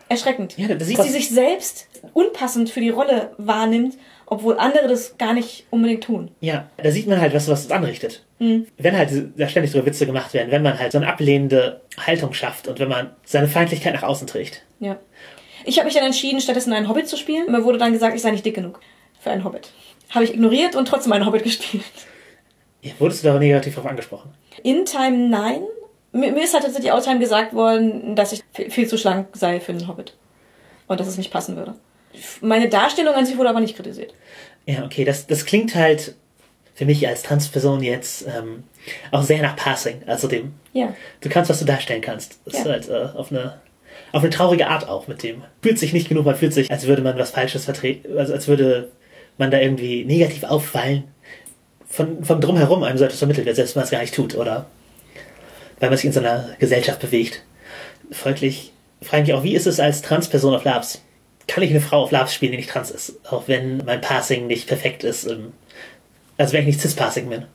erschreckend. Ja, das dass sie sich selbst unpassend für die Rolle wahrnimmt, obwohl andere das gar nicht unbedingt tun. Ja, da sieht man halt, was, was es anrichtet. Wenn halt da ständig so Witze gemacht werden, wenn man halt so eine ablehnende Haltung schafft und wenn man seine Feindlichkeit nach außen trägt. Ja. Ich habe mich dann entschieden, stattdessen einen Hobbit zu spielen. Mir wurde dann gesagt, ich sei nicht dick genug für einen Hobbit. Habe ich ignoriert und trotzdem einen Hobbit gespielt. Ja, wurdest du da negativ drauf angesprochen? In Time nein. Mir, mir ist halt tatsächlich out Time gesagt worden, dass ich viel, zu schlank sei für einen Hobbit. Und dass es nicht passen würde. Meine Darstellung an sich wurde aber nicht kritisiert. Ja, okay, das, das klingt halt für mich als Transperson jetzt ähm, auch sehr nach Passing, also dem, Ja. du kannst, was du darstellen kannst. Das ist Ja. halt äh, auf eine auf eine traurige Art auch mit dem. Fühlt sich nicht genug, man fühlt sich, als würde man was Falsches vertreten, also als würde man da irgendwie negativ auffallen. Von, von drumherum einem sollte es vermittelt werden, selbst wenn man es gar nicht tut, oder weil man sich in so einer Gesellschaft bewegt. Folglich frage ich mich auch, wie ist es als Transperson auf Labs? Kann ich eine Frau auf Labs spielen, die nicht trans ist? Auch wenn mein Passing nicht perfekt ist. ähm, Also wenn ich nicht cis-passing bin.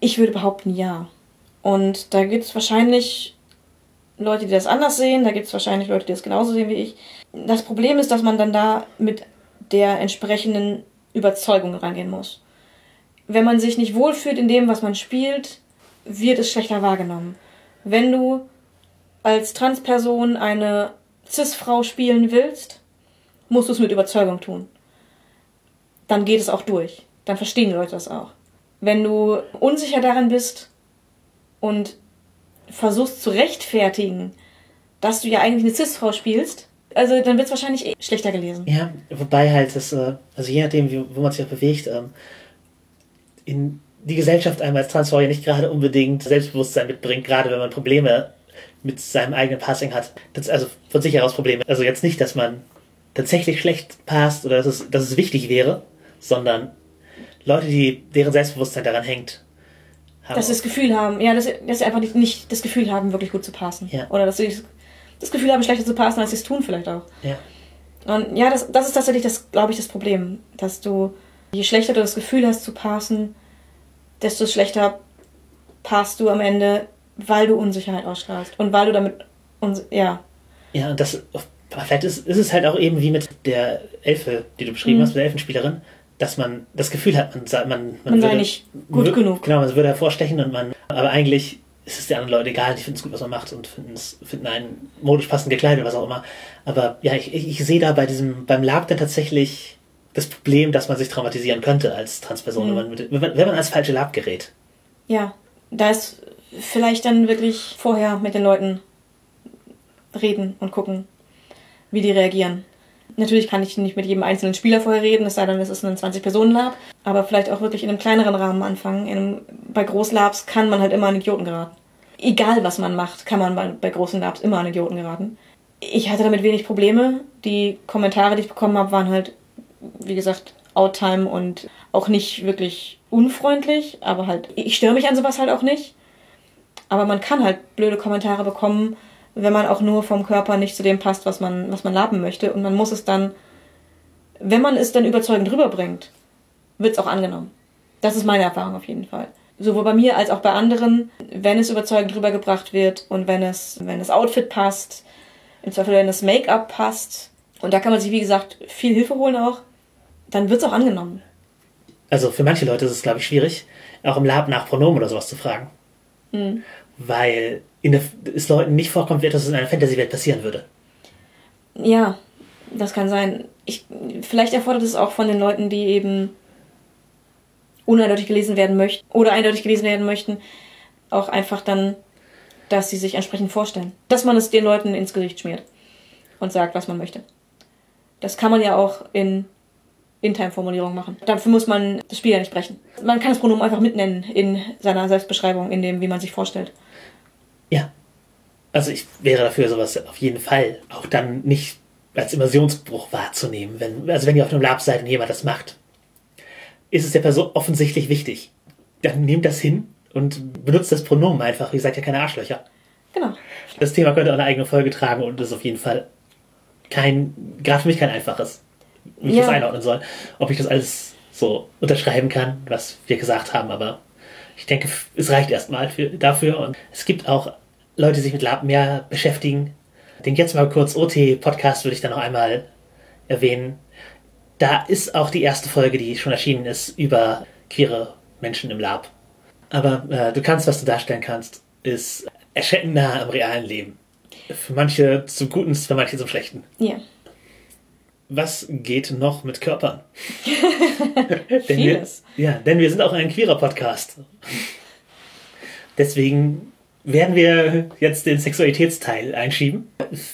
Ich würde behaupten, ja. Und da gibt es wahrscheinlich Leute, die das anders sehen, da gibt es wahrscheinlich Leute, die das genauso sehen wie ich. Das Problem ist, dass man dann da mit der entsprechenden Überzeugung rangehen muss. Wenn man sich nicht wohlfühlt in dem, was man spielt, wird es schlechter wahrgenommen. Wenn du als Transperson eine Cis-Frau spielen willst, musst du es mit Überzeugung tun. Dann geht es auch durch. Dann verstehen die Leute das auch. Wenn du unsicher daran bist und versuchst zu rechtfertigen, dass du ja eigentlich eine Cis-Frau spielst, also dann wird es wahrscheinlich eh schlechter gelesen. Ja, wobei halt das, äh, also je nachdem, wo man sich auch bewegt, ähm, in die Gesellschaft einmal als Transfrau ja nicht gerade unbedingt Selbstbewusstsein mitbringt, gerade wenn man Probleme mit seinem eigenen Passing hat. Das, also von sich heraus Probleme. Also jetzt nicht, dass man tatsächlich schlecht passt oder dass es, dass es wichtig wäre, sondern Leute, die deren Selbstbewusstsein daran hängt, haben Dass sie das Gefühl haben, ja, dass sie, dass sie einfach nicht, nicht das Gefühl haben, wirklich gut zu passen. Ja. Oder dass sie das Gefühl haben, schlechter zu passen, als sie es tun vielleicht auch. ja. Und ja, das, das ist tatsächlich das, glaube ich, das Problem. Dass du, je schlechter du das Gefühl hast zu passen, desto schlechter passt du am Ende, weil du Unsicherheit ausstrahlst. Und weil du damit, uns, ja, Ja, und das, vielleicht ist, ist es halt auch eben wie mit der Elfe, die du beschrieben Mhm. hast, mit der Elfenspielerin, dass man das Gefühl hat, man, sei- man, Man sei nicht gut genug. Genau, man würde hervorstechen und man, aber eigentlich ist es den anderen Leuten egal, die finden es gut, was man macht und finden einen modisch passend gekleidet, was auch immer. Aber ja, ich, ich, sehe da bei diesem, beim Lab dann tatsächlich das Problem, dass man sich traumatisieren könnte als Transperson, Mhm. wenn, man wenn, man, wenn man ans falsche Lab gerät. ja, da ist vielleicht dann wirklich vorher mit den Leuten reden und gucken, wie die reagieren. Natürlich kann ich nicht mit jedem einzelnen Spieler vorher reden, es sei denn, es ist ein 20-Personen-Lab, aber vielleicht auch wirklich in einem kleineren Rahmen anfangen. In einem, bei Großlabs kann man halt immer an Idioten geraten. Egal was man macht, kann man bei, bei großen Labs immer an Idioten geraten. Ich hatte damit wenig Probleme. Die Kommentare, die ich bekommen habe, waren halt, wie gesagt, Outtime und auch nicht wirklich unfreundlich, aber halt, ich störe mich an sowas halt auch nicht. Aber man kann halt blöde Kommentare bekommen, wenn man auch nur vom Körper nicht zu dem passt, was man, was man laben möchte. Und man muss es dann, wenn man es dann überzeugend rüberbringt, wird es auch angenommen. Das ist meine Erfahrung auf jeden Fall. Sowohl bei mir als auch bei anderen, wenn es überzeugend rübergebracht wird und wenn es, wenn das Outfit passt, im Zweifel wenn das Make-up passt, und da kann man sich, wie gesagt, viel Hilfe holen auch, dann wird es auch angenommen. Also für manche Leute ist es, glaube ich, schwierig, auch im Lab nach Pronomen oder sowas zu fragen. Mhm. Weil der, es Leuten nicht vorkommt, wie etwas in einer Fantasy-Welt passieren würde. Ja, das kann sein. Ich, vielleicht erfordert es auch von den Leuten, die eben uneindeutig gelesen werden möchten oder eindeutig gelesen werden möchten, auch einfach dann, dass sie sich entsprechend vorstellen. Dass man es den Leuten ins Gesicht schmiert und sagt, was man möchte. Das kann man ja auch in In-Time-Formulierungen machen. Dafür muss man das Spiel ja nicht brechen. Man kann das Pronomen einfach mitnennen in seiner Selbstbeschreibung, in dem, wie man sich vorstellt. Ja. Also ich wäre dafür, sowas auf jeden Fall auch dann nicht als Immersionsbruch wahrzunehmen. Wenn, also wenn ihr auf einem Lab seid und jemand das macht, ist es der Person offensichtlich wichtig. Dann nehmt das hin und benutzt das Pronomen einfach. Ihr seid ja keine Arschlöcher. Genau. Das Thema könnte auch eine eigene Folge tragen und ist auf jeden Fall kein, gerade für mich kein einfaches, wie ich Ja. das einordnen soll. Ob ich das alles so unterschreiben kann, was wir gesagt haben, aber ich denke, es reicht erstmal für, dafür. Und es gibt auch Leute, die sich mit Lab mehr beschäftigen. Den jetzt mal kurz OT-Podcast würde ich dann noch einmal erwähnen. Da ist auch die erste Folge, die schon erschienen ist, über queere Menschen im Lab. Aber äh, du kannst, was du darstellen kannst, ist erschreckend nah am realen Leben. Für manche zum Guten, für manche zum Schlechten. Ja. Was geht noch mit Körpern? denn Vieles. Wir, ja, denn wir sind auch ein queerer Podcast. Deswegen werden wir jetzt den Sexualitätsteil einschieben,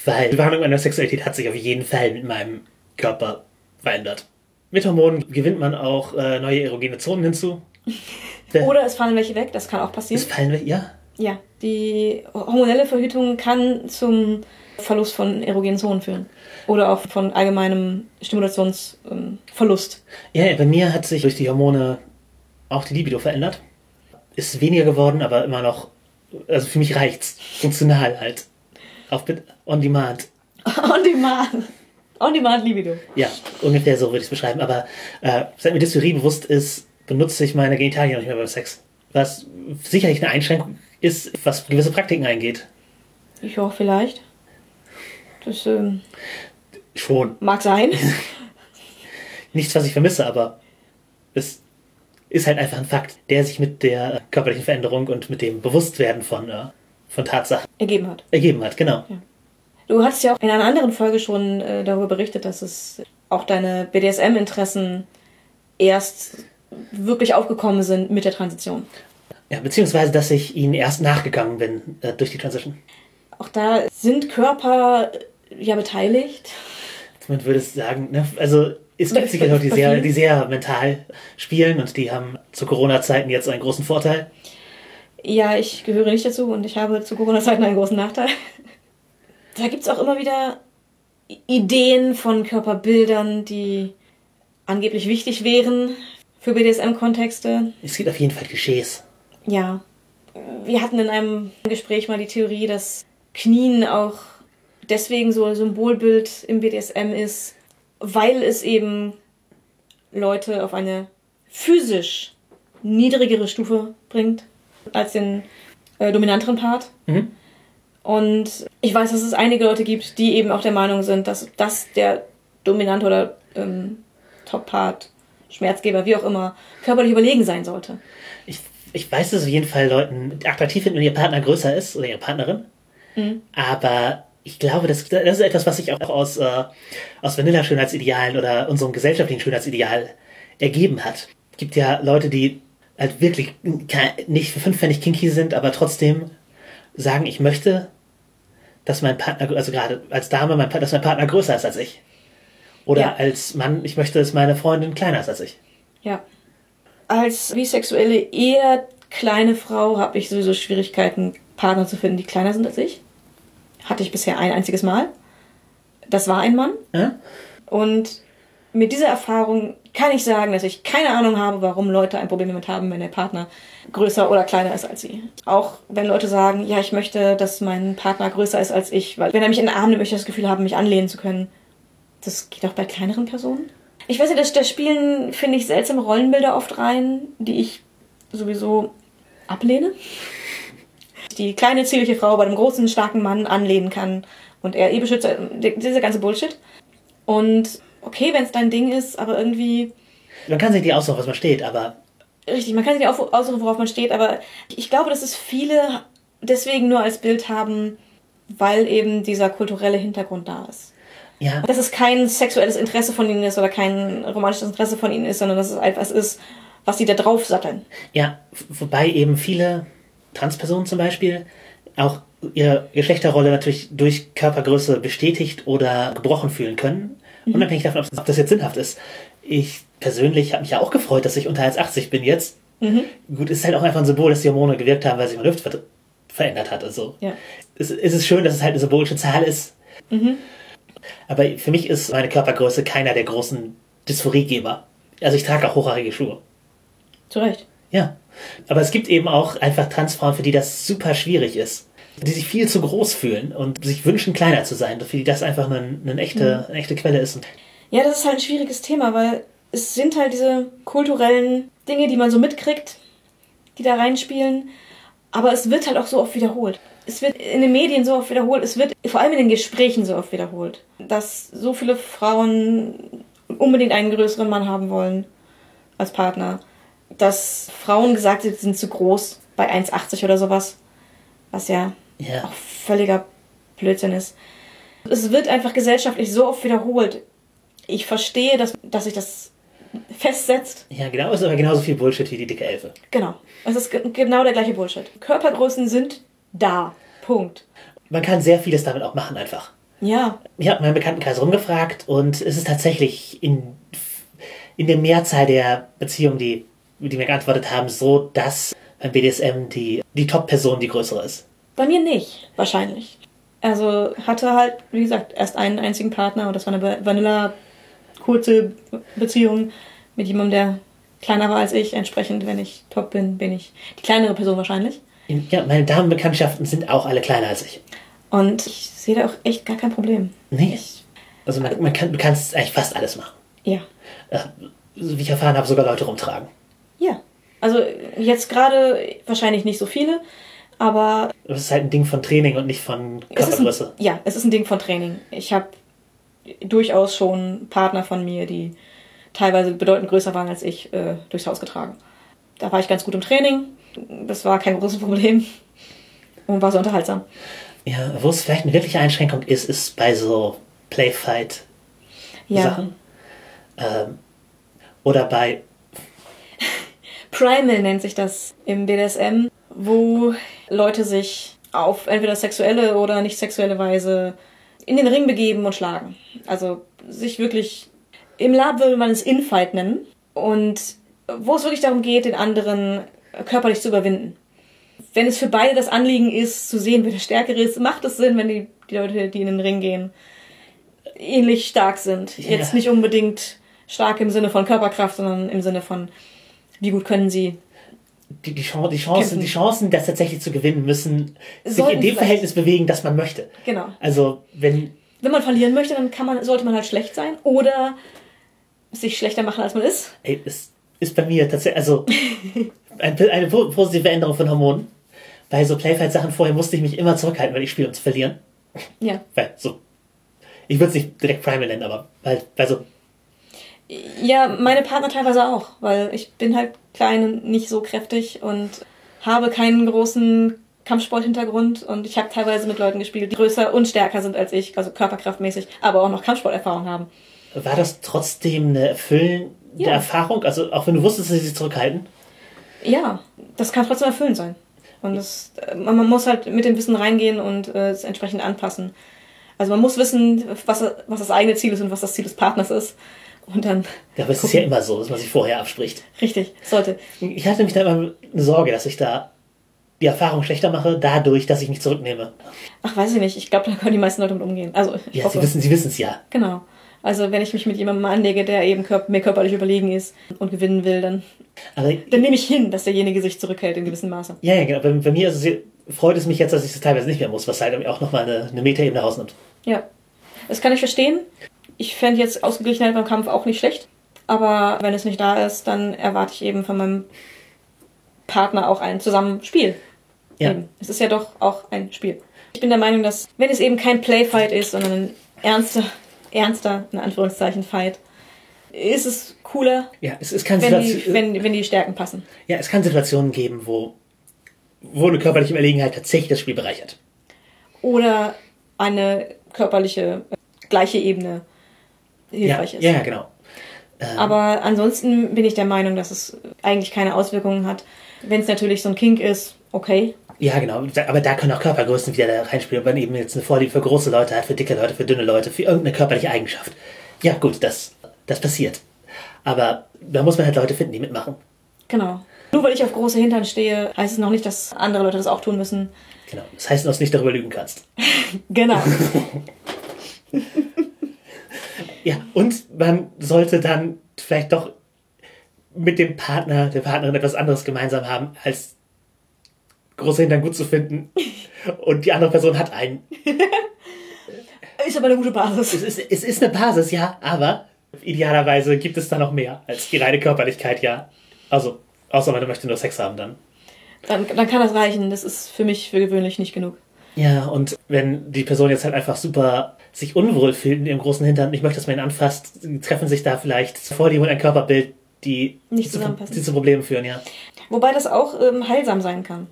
weil die Behandlung meiner Sexualität hat sich auf jeden Fall mit meinem Körper verändert. Mit Hormonen gewinnt man auch äh, neue erogene Zonen hinzu. Der- Oder es fallen welche weg, das kann auch passieren. es fallen wir, ja. Ja, die hormonelle Verhütung kann zum Verlust von erogenen Zonen führen. Oder auch von allgemeinem Stimulationsverlust. Ja, bei mir hat sich durch die Hormone auch die Libido verändert. Ist weniger geworden, aber immer noch, also für mich reicht's. Funktional halt. Auf on Demand. On demand. On demand Libido. Ja, ungefähr so würde ich es beschreiben. Aber äh, seit mir Dysphorie bewusst ist, benutze ich meine Genitalien nicht mehr beim Sex. Was sicherlich eine Einschränkung ist, was gewisse Praktiken eingeht. Ich auch vielleicht. Das ähm, Schon. mag sein. Nichts, was ich vermisse, aber es ist halt einfach ein Fakt, der sich mit der äh, körperlichen Veränderung und mit dem Bewusstwerden von, äh, von Tatsachen Ergeben hat. ergeben hat. Genau. Du hast ja auch in einer anderen Folge schon äh, darüber berichtet, dass es auch deine BDSM-Interessen erst wirklich aufgekommen sind mit der Transition. Ja, beziehungsweise, dass ich ihnen erst nachgegangen bin äh, durch die Transition. Auch da sind Körper äh, ja beteiligt. Man würde sagen, ne? also es gibt sicher Leute, die sehr, die sehr mental spielen und die haben zu Corona-Zeiten jetzt einen großen Vorteil. Ja, ich gehöre nicht dazu und ich habe zu Corona-Zeiten einen großen Nachteil. Da gibt es auch immer wieder Ideen von Körperbildern, die angeblich wichtig wären für BDSM-Kontexte. Es gibt auf jeden Fall Klischees. Ja. Wir hatten in einem Gespräch mal die Theorie, dass Knien auch deswegen so ein Symbolbild im BDSM ist, weil es eben Leute auf eine physisch niedrigere Stufe bringt als den äh, dominanteren Part. Mhm. Und ich weiß, dass es einige Leute gibt, die eben auch der Meinung sind, dass das der dominante oder ähm, Top-Part, Schmerzgeber, wie auch immer, körperlich überlegen sein sollte. Ich, ich weiß, dass es auf jeden Fall Leuten attraktiv finden, wenn ihr Partner größer ist oder ihre Partnerin. Aber ich glaube, das, das ist etwas, was sich auch aus, äh, aus Vanilla-Schönheitsidealen oder unserem gesellschaftlichen Schönheitsideal ergeben hat. Es gibt ja Leute, die halt wirklich nicht für fünfpfennig kinky sind, aber trotzdem sagen, ich möchte, dass mein Partner, also gerade als Dame, mein, dass mein Partner größer ist als ich. Oder Ja. als Mann, ich möchte, dass meine Freundin kleiner ist als ich. Ja. Als bisexuelle, eher kleine Frau habe ich sowieso Schwierigkeiten, Partner zu finden, die kleiner sind als ich. Hatte ich bisher ein einziges Mal. Das war ein Mann. Ja? Und mit dieser Erfahrung kann ich sagen, dass ich keine Ahnung habe, warum Leute ein Problem damit haben, wenn der Partner größer oder kleiner ist als sie. Auch wenn Leute sagen, ja, ich möchte, dass mein Partner größer ist als ich, weil wenn er mich in den Arm nimmt, möchte ich das Gefühl haben, mich anlehnen zu können. Das geht auch bei kleineren Personen. Ich weiß nicht, da, da spielen, finde ich, seltsame Rollenbilder oft rein, die ich sowieso ablehne. Die kleine, zierliche Frau bei einem großen, starken Mann anlehnen kann und er eh beschützt, dieser ganze Bullshit. Und okay, wenn es dein Ding ist, aber irgendwie. Man kann sich nicht aussuchen, was man steht, aber. Richtig, man kann sich nicht aussuchen, worauf man steht, aber ich glaube, dass es viele deswegen nur als Bild haben, weil eben dieser kulturelle Hintergrund da ist. Ja. Dass es kein sexuelles Interesse von ihnen ist oder kein romantisches Interesse von ihnen ist, sondern dass es etwas ist, was sie da drauf satteln. Ja, wobei eben viele Transpersonen zum Beispiel auch ihre Geschlechterrolle natürlich durch Körpergröße bestätigt oder gebrochen fühlen können. Mhm. Unabhängig davon, ob das jetzt sinnhaft ist. Ich persönlich habe mich ja auch gefreut, dass ich unter 1,80 bin jetzt. Mhm. Gut, ist halt auch einfach ein Symbol, dass die Hormone gewirkt haben, weil sich meine Luft ver verändert hat. Also ja. es, es ist schön, dass es halt eine symbolische Zahl ist. Mhm. Aber für mich ist meine Körpergröße keiner der großen Dysphoriegeber. Also ich trage auch hochhaarige Schuhe. Zu Recht. Ja. Aber es gibt eben auch einfach Transfrauen, für die das super schwierig ist. Die sich viel zu groß fühlen und sich wünschen, kleiner zu sein, für die das einfach eine, eine, echte, eine echte Quelle ist. Ja, das ist halt ein schwieriges Thema, weil es sind halt diese kulturellen Dinge, die man so mitkriegt, die da reinspielen. Aber es wird halt auch so oft wiederholt. Es wird in den Medien so oft wiederholt. Es wird vor allem in den Gesprächen so oft wiederholt. Dass so viele Frauen unbedingt einen größeren Mann haben wollen als Partner dass Frauen gesagt sind, sie sind zu groß bei 1,80 oder sowas. Was ja, ja auch völliger Blödsinn ist. Es wird einfach gesellschaftlich so oft wiederholt. Ich verstehe, dass, dass sich das festsetzt. Ja, genau, es ist aber genauso viel Bullshit wie die dicke Elfe. Genau. Es ist genau der gleiche Bullshit. Körpergrößen sind da. Punkt. Man kann sehr vieles damit auch machen, einfach. Ja. Ich habe meinen Bekanntenkreis rumgefragt und es ist tatsächlich in, in der Mehrzahl der Beziehungen, die die mir geantwortet haben, so, dass beim BDSM die, die Top-Person die größere ist. Bei mir nicht, wahrscheinlich. Also hatte halt, wie gesagt, erst einen einzigen Partner und das war eine Vanilla kurze Beziehung mit jemandem, der kleiner war als ich. Entsprechend, wenn ich top bin, bin ich die kleinere Person wahrscheinlich. Ja, meine Damenbekanntschaften sind auch alle kleiner als ich. Und ich sehe da auch echt gar kein Problem. Nee. Ich, also man, man kann, du kannst eigentlich fast alles machen. Ja. Äh, wie ich erfahren habe, sogar Leute rumtragen. Ja. Also jetzt gerade wahrscheinlich nicht so viele, aber. Das ist halt ein Ding von Training und nicht von Körpergröße. Ja, es ist ein Ding von Training. Ich habe durchaus schon Partner von mir, die teilweise bedeutend größer waren als ich, äh, durchs Haus getragen. Da war ich ganz gut im Training. Das war kein großes Problem. Und war so unterhaltsam. Ja, wo es vielleicht eine wirkliche Einschränkung ist, ist bei so Playfight-Sachen. Ja. Ähm, oder bei Primal nennt sich das im BDSM, wo Leute sich auf entweder sexuelle oder nicht sexuelle Weise in den Ring begeben und schlagen. Also sich wirklich im Lab würde man es Infight nennen und wo es wirklich darum geht, den anderen körperlich zu überwinden. Wenn es für beide das Anliegen ist, zu sehen, wer der Stärkere ist, macht es Sinn, wenn die, die Leute, die in den Ring gehen, ähnlich stark sind. Ja. Jetzt nicht unbedingt stark im Sinne von Körperkraft, sondern im Sinne von wie gut können sie die, die, Chance, die, Chancen, die Chancen, das tatsächlich zu gewinnen, müssen sich in dem Verhältnis bewegen, das man möchte. Genau. Also, wenn. Wenn man verlieren möchte, dann kann man, sollte man halt schlecht sein oder sich schlechter machen, als man ist. Ey, es ist bei mir tatsächlich, also, eine, eine positive Änderung von Hormonen. Bei so Playfight-Sachen vorher musste ich mich immer zurückhalten, weil ich spiele, um zu verlieren. Ja. Weil so. Ich würde es nicht direkt Primal nennen, aber weil so ja, meine Partner teilweise auch, weil ich bin halt klein und nicht so kräftig und habe keinen großen Kampfsporthintergrund und ich habe teilweise mit Leuten gespielt, die größer und stärker sind als ich, also körperkraftmäßig, aber auch noch Kampfsporterfahrung haben. War das trotzdem eine erfüllende ja. Erfahrung? Also auch wenn du wusstest, dass sie sich zurückhalten? Ja, das kann trotzdem erfüllend sein. Und das, man, man muss halt mit dem Wissen reingehen und äh, es entsprechend anpassen. Also man muss wissen, was, was das eigene Ziel ist und was das Ziel des Partners ist. Und dann. Ja, aber es ist ja immer so, dass man sich vorher abspricht. Richtig, sollte. Ich hatte nämlich da immer eine Sorge, dass ich da die Erfahrung schlechter mache, dadurch, dass ich mich zurücknehme. Ach, weiß ich nicht. Ich glaube, da können die meisten Leute mit umgehen. Also, ja, hoffe. sie wissen sie wissen es ja. Genau. Also wenn ich mich mit jemandem anlege, der eben kör mir körperlich überlegen ist und gewinnen will, dann, Aber dann nehme ich hin, dass derjenige sich zurückhält in gewissem Maße. ja, ja, genau. Bei, bei mir es, freut es mich jetzt, dass ich es teilweise nicht mehr muss, was halt auch nochmal eine, eine Metaebene rausnimmt. Ja, das kann ich verstehen. Ich fände jetzt Ausgeglichenheit beim Kampf auch nicht schlecht. Aber wenn es nicht da ist, dann erwarte ich eben von meinem Partner auch ein Zusammenspiel. Ja. Eben. Es ist ja doch auch ein Spiel. Ich bin der Meinung, dass wenn es eben kein Playfight ist, sondern ein ernster, ernster, in Anführungszeichen, Fight, ist es cooler, Ja, es, es kann wenn die, wenn, wenn die Stärken passen. ja, es kann Situationen geben, wo, wo eine körperliche Überlegenheit tatsächlich das Spiel bereichert. Oder eine körperliche, äh, gleiche Ebene Ja, hilfreich ist. ja, ja, genau. Aber ansonsten bin ich der Meinung, dass es eigentlich keine Auswirkungen hat. Wenn es natürlich so ein Kink ist, okay. Ja, genau. Aber da können auch Körpergrößen wieder da reinspielen. Wenn man eben jetzt eine Vorliebe für große Leute hat, für dicke Leute, für dünne Leute, für irgendeine körperliche Eigenschaft. Ja, gut, das, das passiert. Aber da muss man halt Leute finden, die mitmachen. Genau. Nur weil ich auf große Hintern stehe, heißt es noch nicht, dass andere Leute das auch tun müssen. Genau. Das heißt, dass du nicht darüber lügen kannst. Genau. Ja, und man sollte dann vielleicht doch mit dem Partner, der Partnerin etwas anderes gemeinsam haben, als große Hintern gut zu finden. Und die andere Person hat einen. ist aber eine gute Basis. Es ist, es ist eine Basis, ja, aber idealerweise gibt es da noch mehr als die reine Körperlichkeit, ja. Also, außer man möchte nur Sex haben dann. Dann, dann kann das reichen. Das ist für mich für gewöhnlich nicht genug. Ja, und wenn die Person jetzt halt einfach super sich unwohl fühlt in ihrem großen Hintern, nicht möchte, dass man ihn anfasst, treffen sich da vielleicht Vorliebe und ein Körperbild, die, Nicht zu, die zu Problemen führen, ja. Wobei das auch ähm, heilsam sein kann.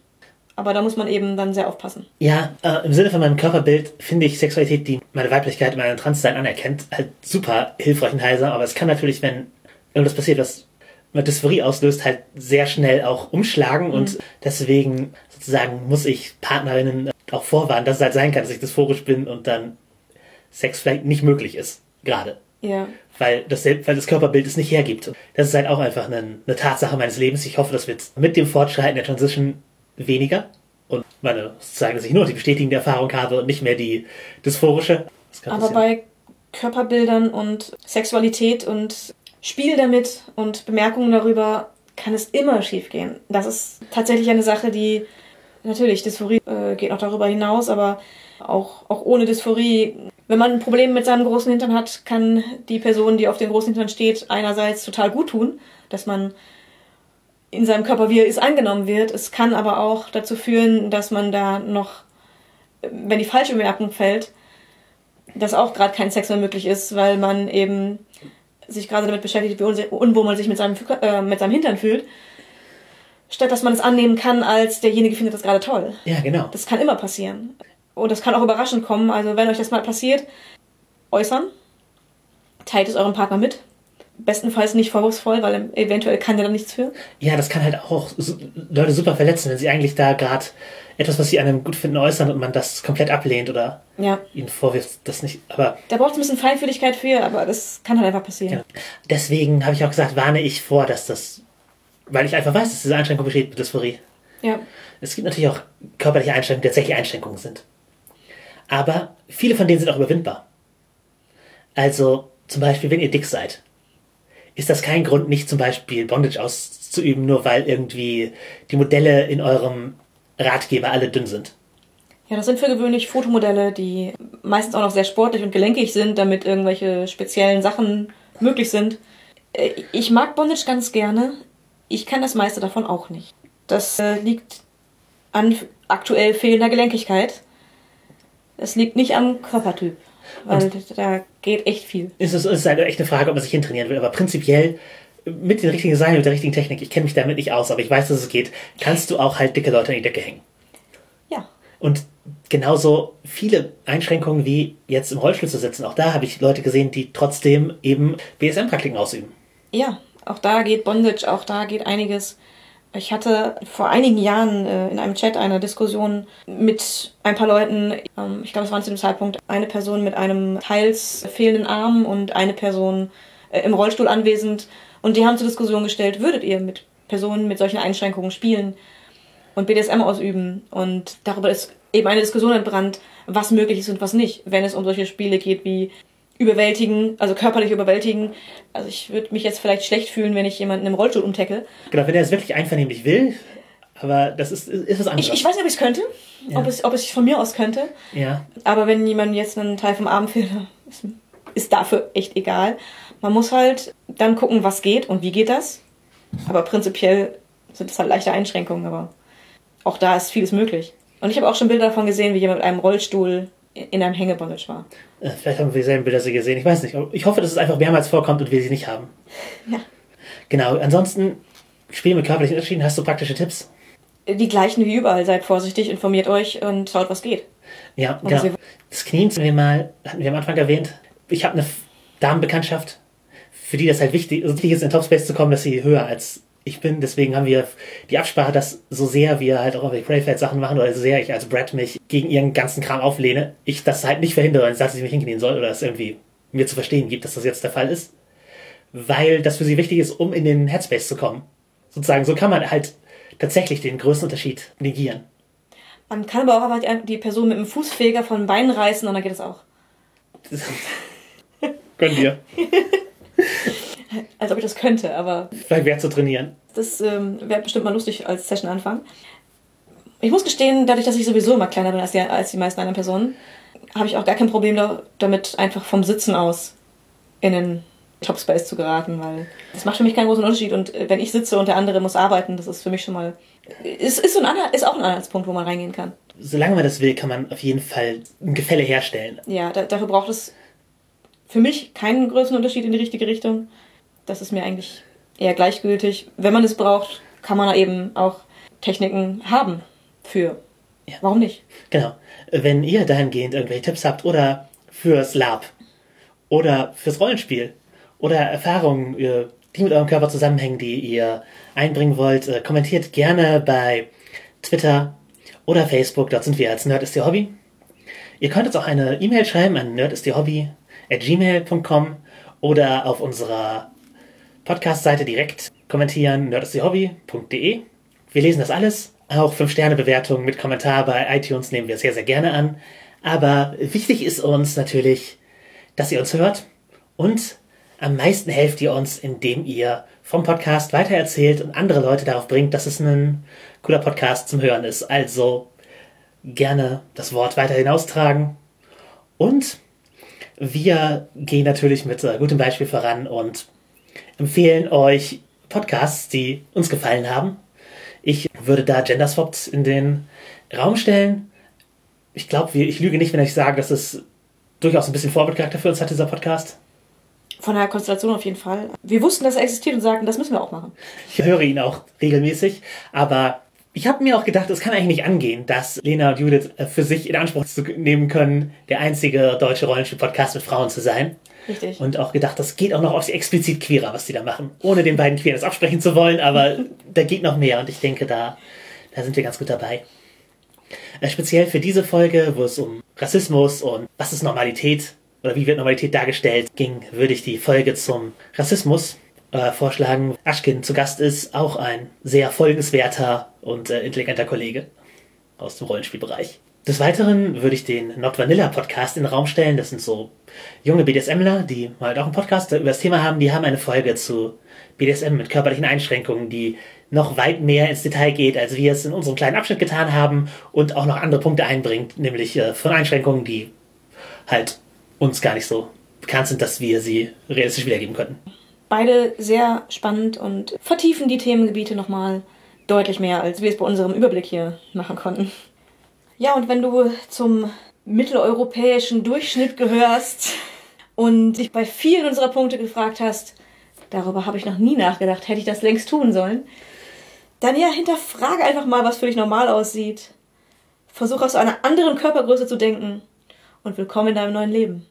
Aber da muss man eben dann sehr aufpassen. Ja, äh, im Sinne von meinem Körperbild finde ich Sexualität, die meine Weiblichkeit und mein Transsein anerkennt, halt super hilfreich und heilsam, aber es kann natürlich, wenn irgendwas passiert, was eine Dysphorie auslöst, halt sehr schnell auch umschlagen und deswegen sozusagen muss ich Partnerinnen auch vorwarnen, dass es halt sein kann, dass ich dysphorisch bin und dann Sex vielleicht nicht möglich ist. Gerade. Ja. Weil das, weil das Körperbild es nicht hergibt. Das ist halt auch einfach eine, eine Tatsache meines Lebens. Ich hoffe, das wird mit dem Fortschreiten der Transition weniger. Und meine, sozusagen, dass ich nur die bestätigende Erfahrung habe und nicht mehr die dysphorische. Aber passieren. bei Körperbildern und Sexualität und Spiel damit und Bemerkungen darüber kann es immer schiefgehen. Das ist tatsächlich eine Sache, die natürlich Dysphorie äh, geht auch darüber hinaus, aber auch, auch ohne Dysphorie, wenn man ein Problem mit seinem großen Hintern hat, kann die Person, die auf dem großen Hintern steht, einerseits total gut tun, dass man in seinem Körper, wie er ist, angenommen wird. Es kann aber auch dazu führen, dass man da noch, wenn die falsche Bemerkung fällt, dass auch gerade kein Sex mehr möglich ist, weil man eben sich gerade damit beschäftigt, wie unwohl man sich mit seinem, äh, mit seinem Hintern fühlt, statt dass man es annehmen kann, als derjenige findet das gerade toll. Ja, genau. Das kann immer passieren. Und das kann auch überraschend kommen. Also wenn euch das mal passiert, äußern, teilt es eurem Partner mit. Bestenfalls nicht vorwurfsvoll, weil eventuell kann der dann nichts für. Ja, das kann halt auch Leute super verletzen, wenn sie eigentlich da gerade etwas, was sie einem gut finden, äußern und man das komplett ablehnt oder Ja, ihnen vorwirft, das nicht. Aber da braucht es ein bisschen Feinfühligkeit für, aber das kann halt einfach passieren. Ja. Deswegen habe ich auch gesagt, warne ich vor, dass das, weil ich einfach weiß, dass diese Einschränkung besteht mit Dysphorie. Ja. Es gibt natürlich auch körperliche Einschränkungen, die tatsächlich Einschränkungen sind. Aber viele von denen sind auch überwindbar. Also zum Beispiel, wenn ihr dick seid, ist das kein Grund, nicht zum Beispiel Bondage auszuüben, nur weil irgendwie die Modelle in eurem Ratgeber alle dünn sind. Ja, das sind für gewöhnlich Fotomodelle, die meistens auch noch sehr sportlich und gelenkig sind, damit irgendwelche speziellen Sachen möglich sind. Äh, Ich mag Bondage ganz gerne. Ich kann das meiste davon auch nicht. Das äh, liegt an aktuell fehlender Gelenkigkeit. Es liegt nicht am Körpertyp, weil da geht echt viel. Es ist, es ist echt eine Frage, ob man sich hintrainieren will. Aber prinzipiell mit den richtigen Seilen, mit der richtigen Technik, ich kenne mich damit nicht aus, aber ich weiß, dass es geht, kannst du auch halt dicke Leute an die Decke hängen. Ja, Und genauso viele Einschränkungen wie jetzt im Rollstuhl zu sitzen. Auch da habe ich Leute gesehen, die trotzdem eben BSM-Praktiken ausüben. Ja, auch da geht Bondage, auch da geht einiges. Ich hatte vor einigen Jahren äh, in einem Chat eine Diskussion mit ein paar Leuten. Ähm, ich glaube, es waren zu dem Zeitpunkt eine Person mit einem teils fehlenden Arm und eine Person äh, im Rollstuhl anwesend. Und die haben zur Diskussion gestellt, würdet ihr mit Personen mit solchen Einschränkungen spielen und BDSM ausüben? Und darüber ist eben eine Diskussion entbrannt, was möglich ist und was nicht, wenn es um solche Spiele geht wie überwältigen, also körperlich überwältigen. Also ich würde mich jetzt vielleicht schlecht fühlen, wenn ich jemanden im Rollstuhl umtackle. Genau, wenn er es wirklich einvernehmlich will, aber das ist, ist was anderes. Ich, ich weiß nicht, ob ich es könnte, Ja. ob, es, ob es von mir aus könnte. ja, Aber wenn jemand jetzt einen Teil vom Abend fehlt, ist, ist dafür echt egal. Man muss halt dann gucken, was geht und wie geht das. Aber prinzipiell sind es halt leichte Einschränkungen, aber auch da ist vieles möglich. Und ich habe auch schon Bilder davon gesehen, wie jemand mit einem Rollstuhl in einem Hängebondage war. Äh, vielleicht haben wir dieselben Bilder sie gesehen. Ich weiß nicht. Ich hoffe, dass es einfach mehrmals vorkommt und wir sie nicht haben. Ja. Genau, ansonsten, Spiel mit körperlichen Unterschieden, hast du praktische Tipps? Die gleichen wie überall. Seid vorsichtig, informiert euch und schaut, was geht. Ja, Und genau. Das Knien wir mal, hatten wir am Anfang erwähnt. Ich habe eine Damenbekanntschaft, für die das halt wichtig, also wichtig ist, in den Topspace zu kommen, dass sie höher als ich bin. Deswegen haben wir die Absprache, dass so sehr wir halt auch irgendwelche Playfeld-Sachen machen oder so sehr ich als Brad mich gegen ihren ganzen Kram auflehne, ich das halt nicht verhindere und sage, dass sie mich hinknien soll oder es irgendwie mir zu verstehen gibt, dass das jetzt der Fall ist. Weil das für sie wichtig ist, um in den Headspace zu kommen. Sozusagen, so kann man halt tatsächlich den größten Unterschied negieren. Man kann aber auch einfach die- Person mit dem Fußfeger von den Beinen reißen und dann geht es auch. Gönn dir. Als ob ich das könnte, aber Vielleicht wert zu trainieren. Das ähm, wäre bestimmt mal lustig als Session Anfang. Ich muss gestehen, dadurch, dass ich sowieso immer kleiner bin als die, als die meisten anderen Personen, habe ich auch gar kein Problem da, damit, einfach vom Sitzen aus in den Topspace zu geraten, weil das macht für mich keinen großen Unterschied. Und äh, wenn ich sitze und der andere muss arbeiten, das ist für mich schon mal. Ist, ist, so ein Anhalt, ist auch ein Anhaltspunkt, wo man reingehen kann. Solange man das will, kann man auf jeden Fall ein Gefälle herstellen. Ja, da, dafür braucht es für mich keinen größeren Unterschied in die richtige Richtung. Das ist mir eigentlich eher gleichgültig. Wenn man es braucht, kann man eben auch Techniken haben für. Ja. Warum nicht? Genau. Wenn ihr dahingehend irgendwelche Tipps habt oder fürs Lab oder fürs Rollenspiel oder Erfahrungen, äh, die mit eurem Körper zusammenhängen, die ihr einbringen wollt, äh, kommentiert gerne bei Twitter oder Facebook. Dort sind wir als Nerd ist Ihr Hobby. Ihr könnt uns auch eine E-Mail schreiben an nerdistierhobby at gmail.com oder auf unserer Podcast-Seite direkt kommentieren, nerdistierhobby.de. Wir lesen das alles. Auch 5-Sterne-Bewertungen mit Kommentar bei iTunes nehmen wir sehr, sehr gerne an. Aber wichtig ist uns natürlich, dass ihr uns hört und am meisten helft ihr uns, indem ihr vom Podcast weitererzählt und andere Leute darauf bringt, dass es ein cooler Podcast zum Hören ist. Also gerne das Wort weiter hinaustragen. Und wir gehen natürlich mit äh, gutem Beispiel voran und empfehlen euch Podcasts, die uns gefallen haben. Ich würde da Genderswapped in den Raum stellen. Ich glaube, ich lüge nicht, wenn ich sage, dass es durchaus ein bisschen Vorbildcharakter für uns hat, dieser Podcast. Von der Konstellation auf jeden Fall. Wir wussten, dass er existiert und sagten, das müssen wir auch machen. Ich höre ihn auch regelmäßig, aber ich habe mir auch gedacht, es kann eigentlich nicht angehen, dass Lena und Judith äh, für sich in Anspruch zu nehmen können, der einzige deutsche Rollenspiel-Podcast mit Frauen zu sein. Richtig. Und auch gedacht, das geht auch noch aufs explizit Queerer, was die da machen. Ohne den beiden Queers absprechen zu wollen, aber da geht noch mehr und ich denke, da, da sind wir ganz gut dabei. Äh, speziell für diese Folge, wo es um Rassismus und was ist Normalität oder wie wird Normalität dargestellt ging, würde ich die Folge zum Rassismus äh, vorschlagen. Aschkin zu Gast ist auch ein sehr folgenswerter und äh, intelligenter Kollege aus dem Rollenspielbereich. Des Weiteren würde ich den Not Vanilla Podcast in den Raum stellen. Das sind so junge BDSMler, die halt auch einen Podcast über das Thema haben. Die haben eine Folge zu BDSM mit körperlichen Einschränkungen, die noch weit mehr ins Detail geht, als wir es in unserem kleinen Abschnitt getan haben und auch noch andere Punkte einbringt, nämlich äh, von Einschränkungen, die halt uns gar nicht so bekannt sind, dass wir sie realistisch wiedergeben könnten. Beide sehr spannend und vertiefen die Themengebiete nochmal deutlich mehr, als wir es bei unserem Überblick hier machen konnten. Ja, und wenn du zum mitteleuropäischen Durchschnitt gehörst und dich bei vielen unserer Punkte gefragt hast, darüber habe ich noch nie nachgedacht, hätte ich das längst tun sollen, dann ja, hinterfrage einfach mal, was für dich normal aussieht. Versuch aus einer anderen Körpergröße zu denken und willkommen in deinem neuen Leben.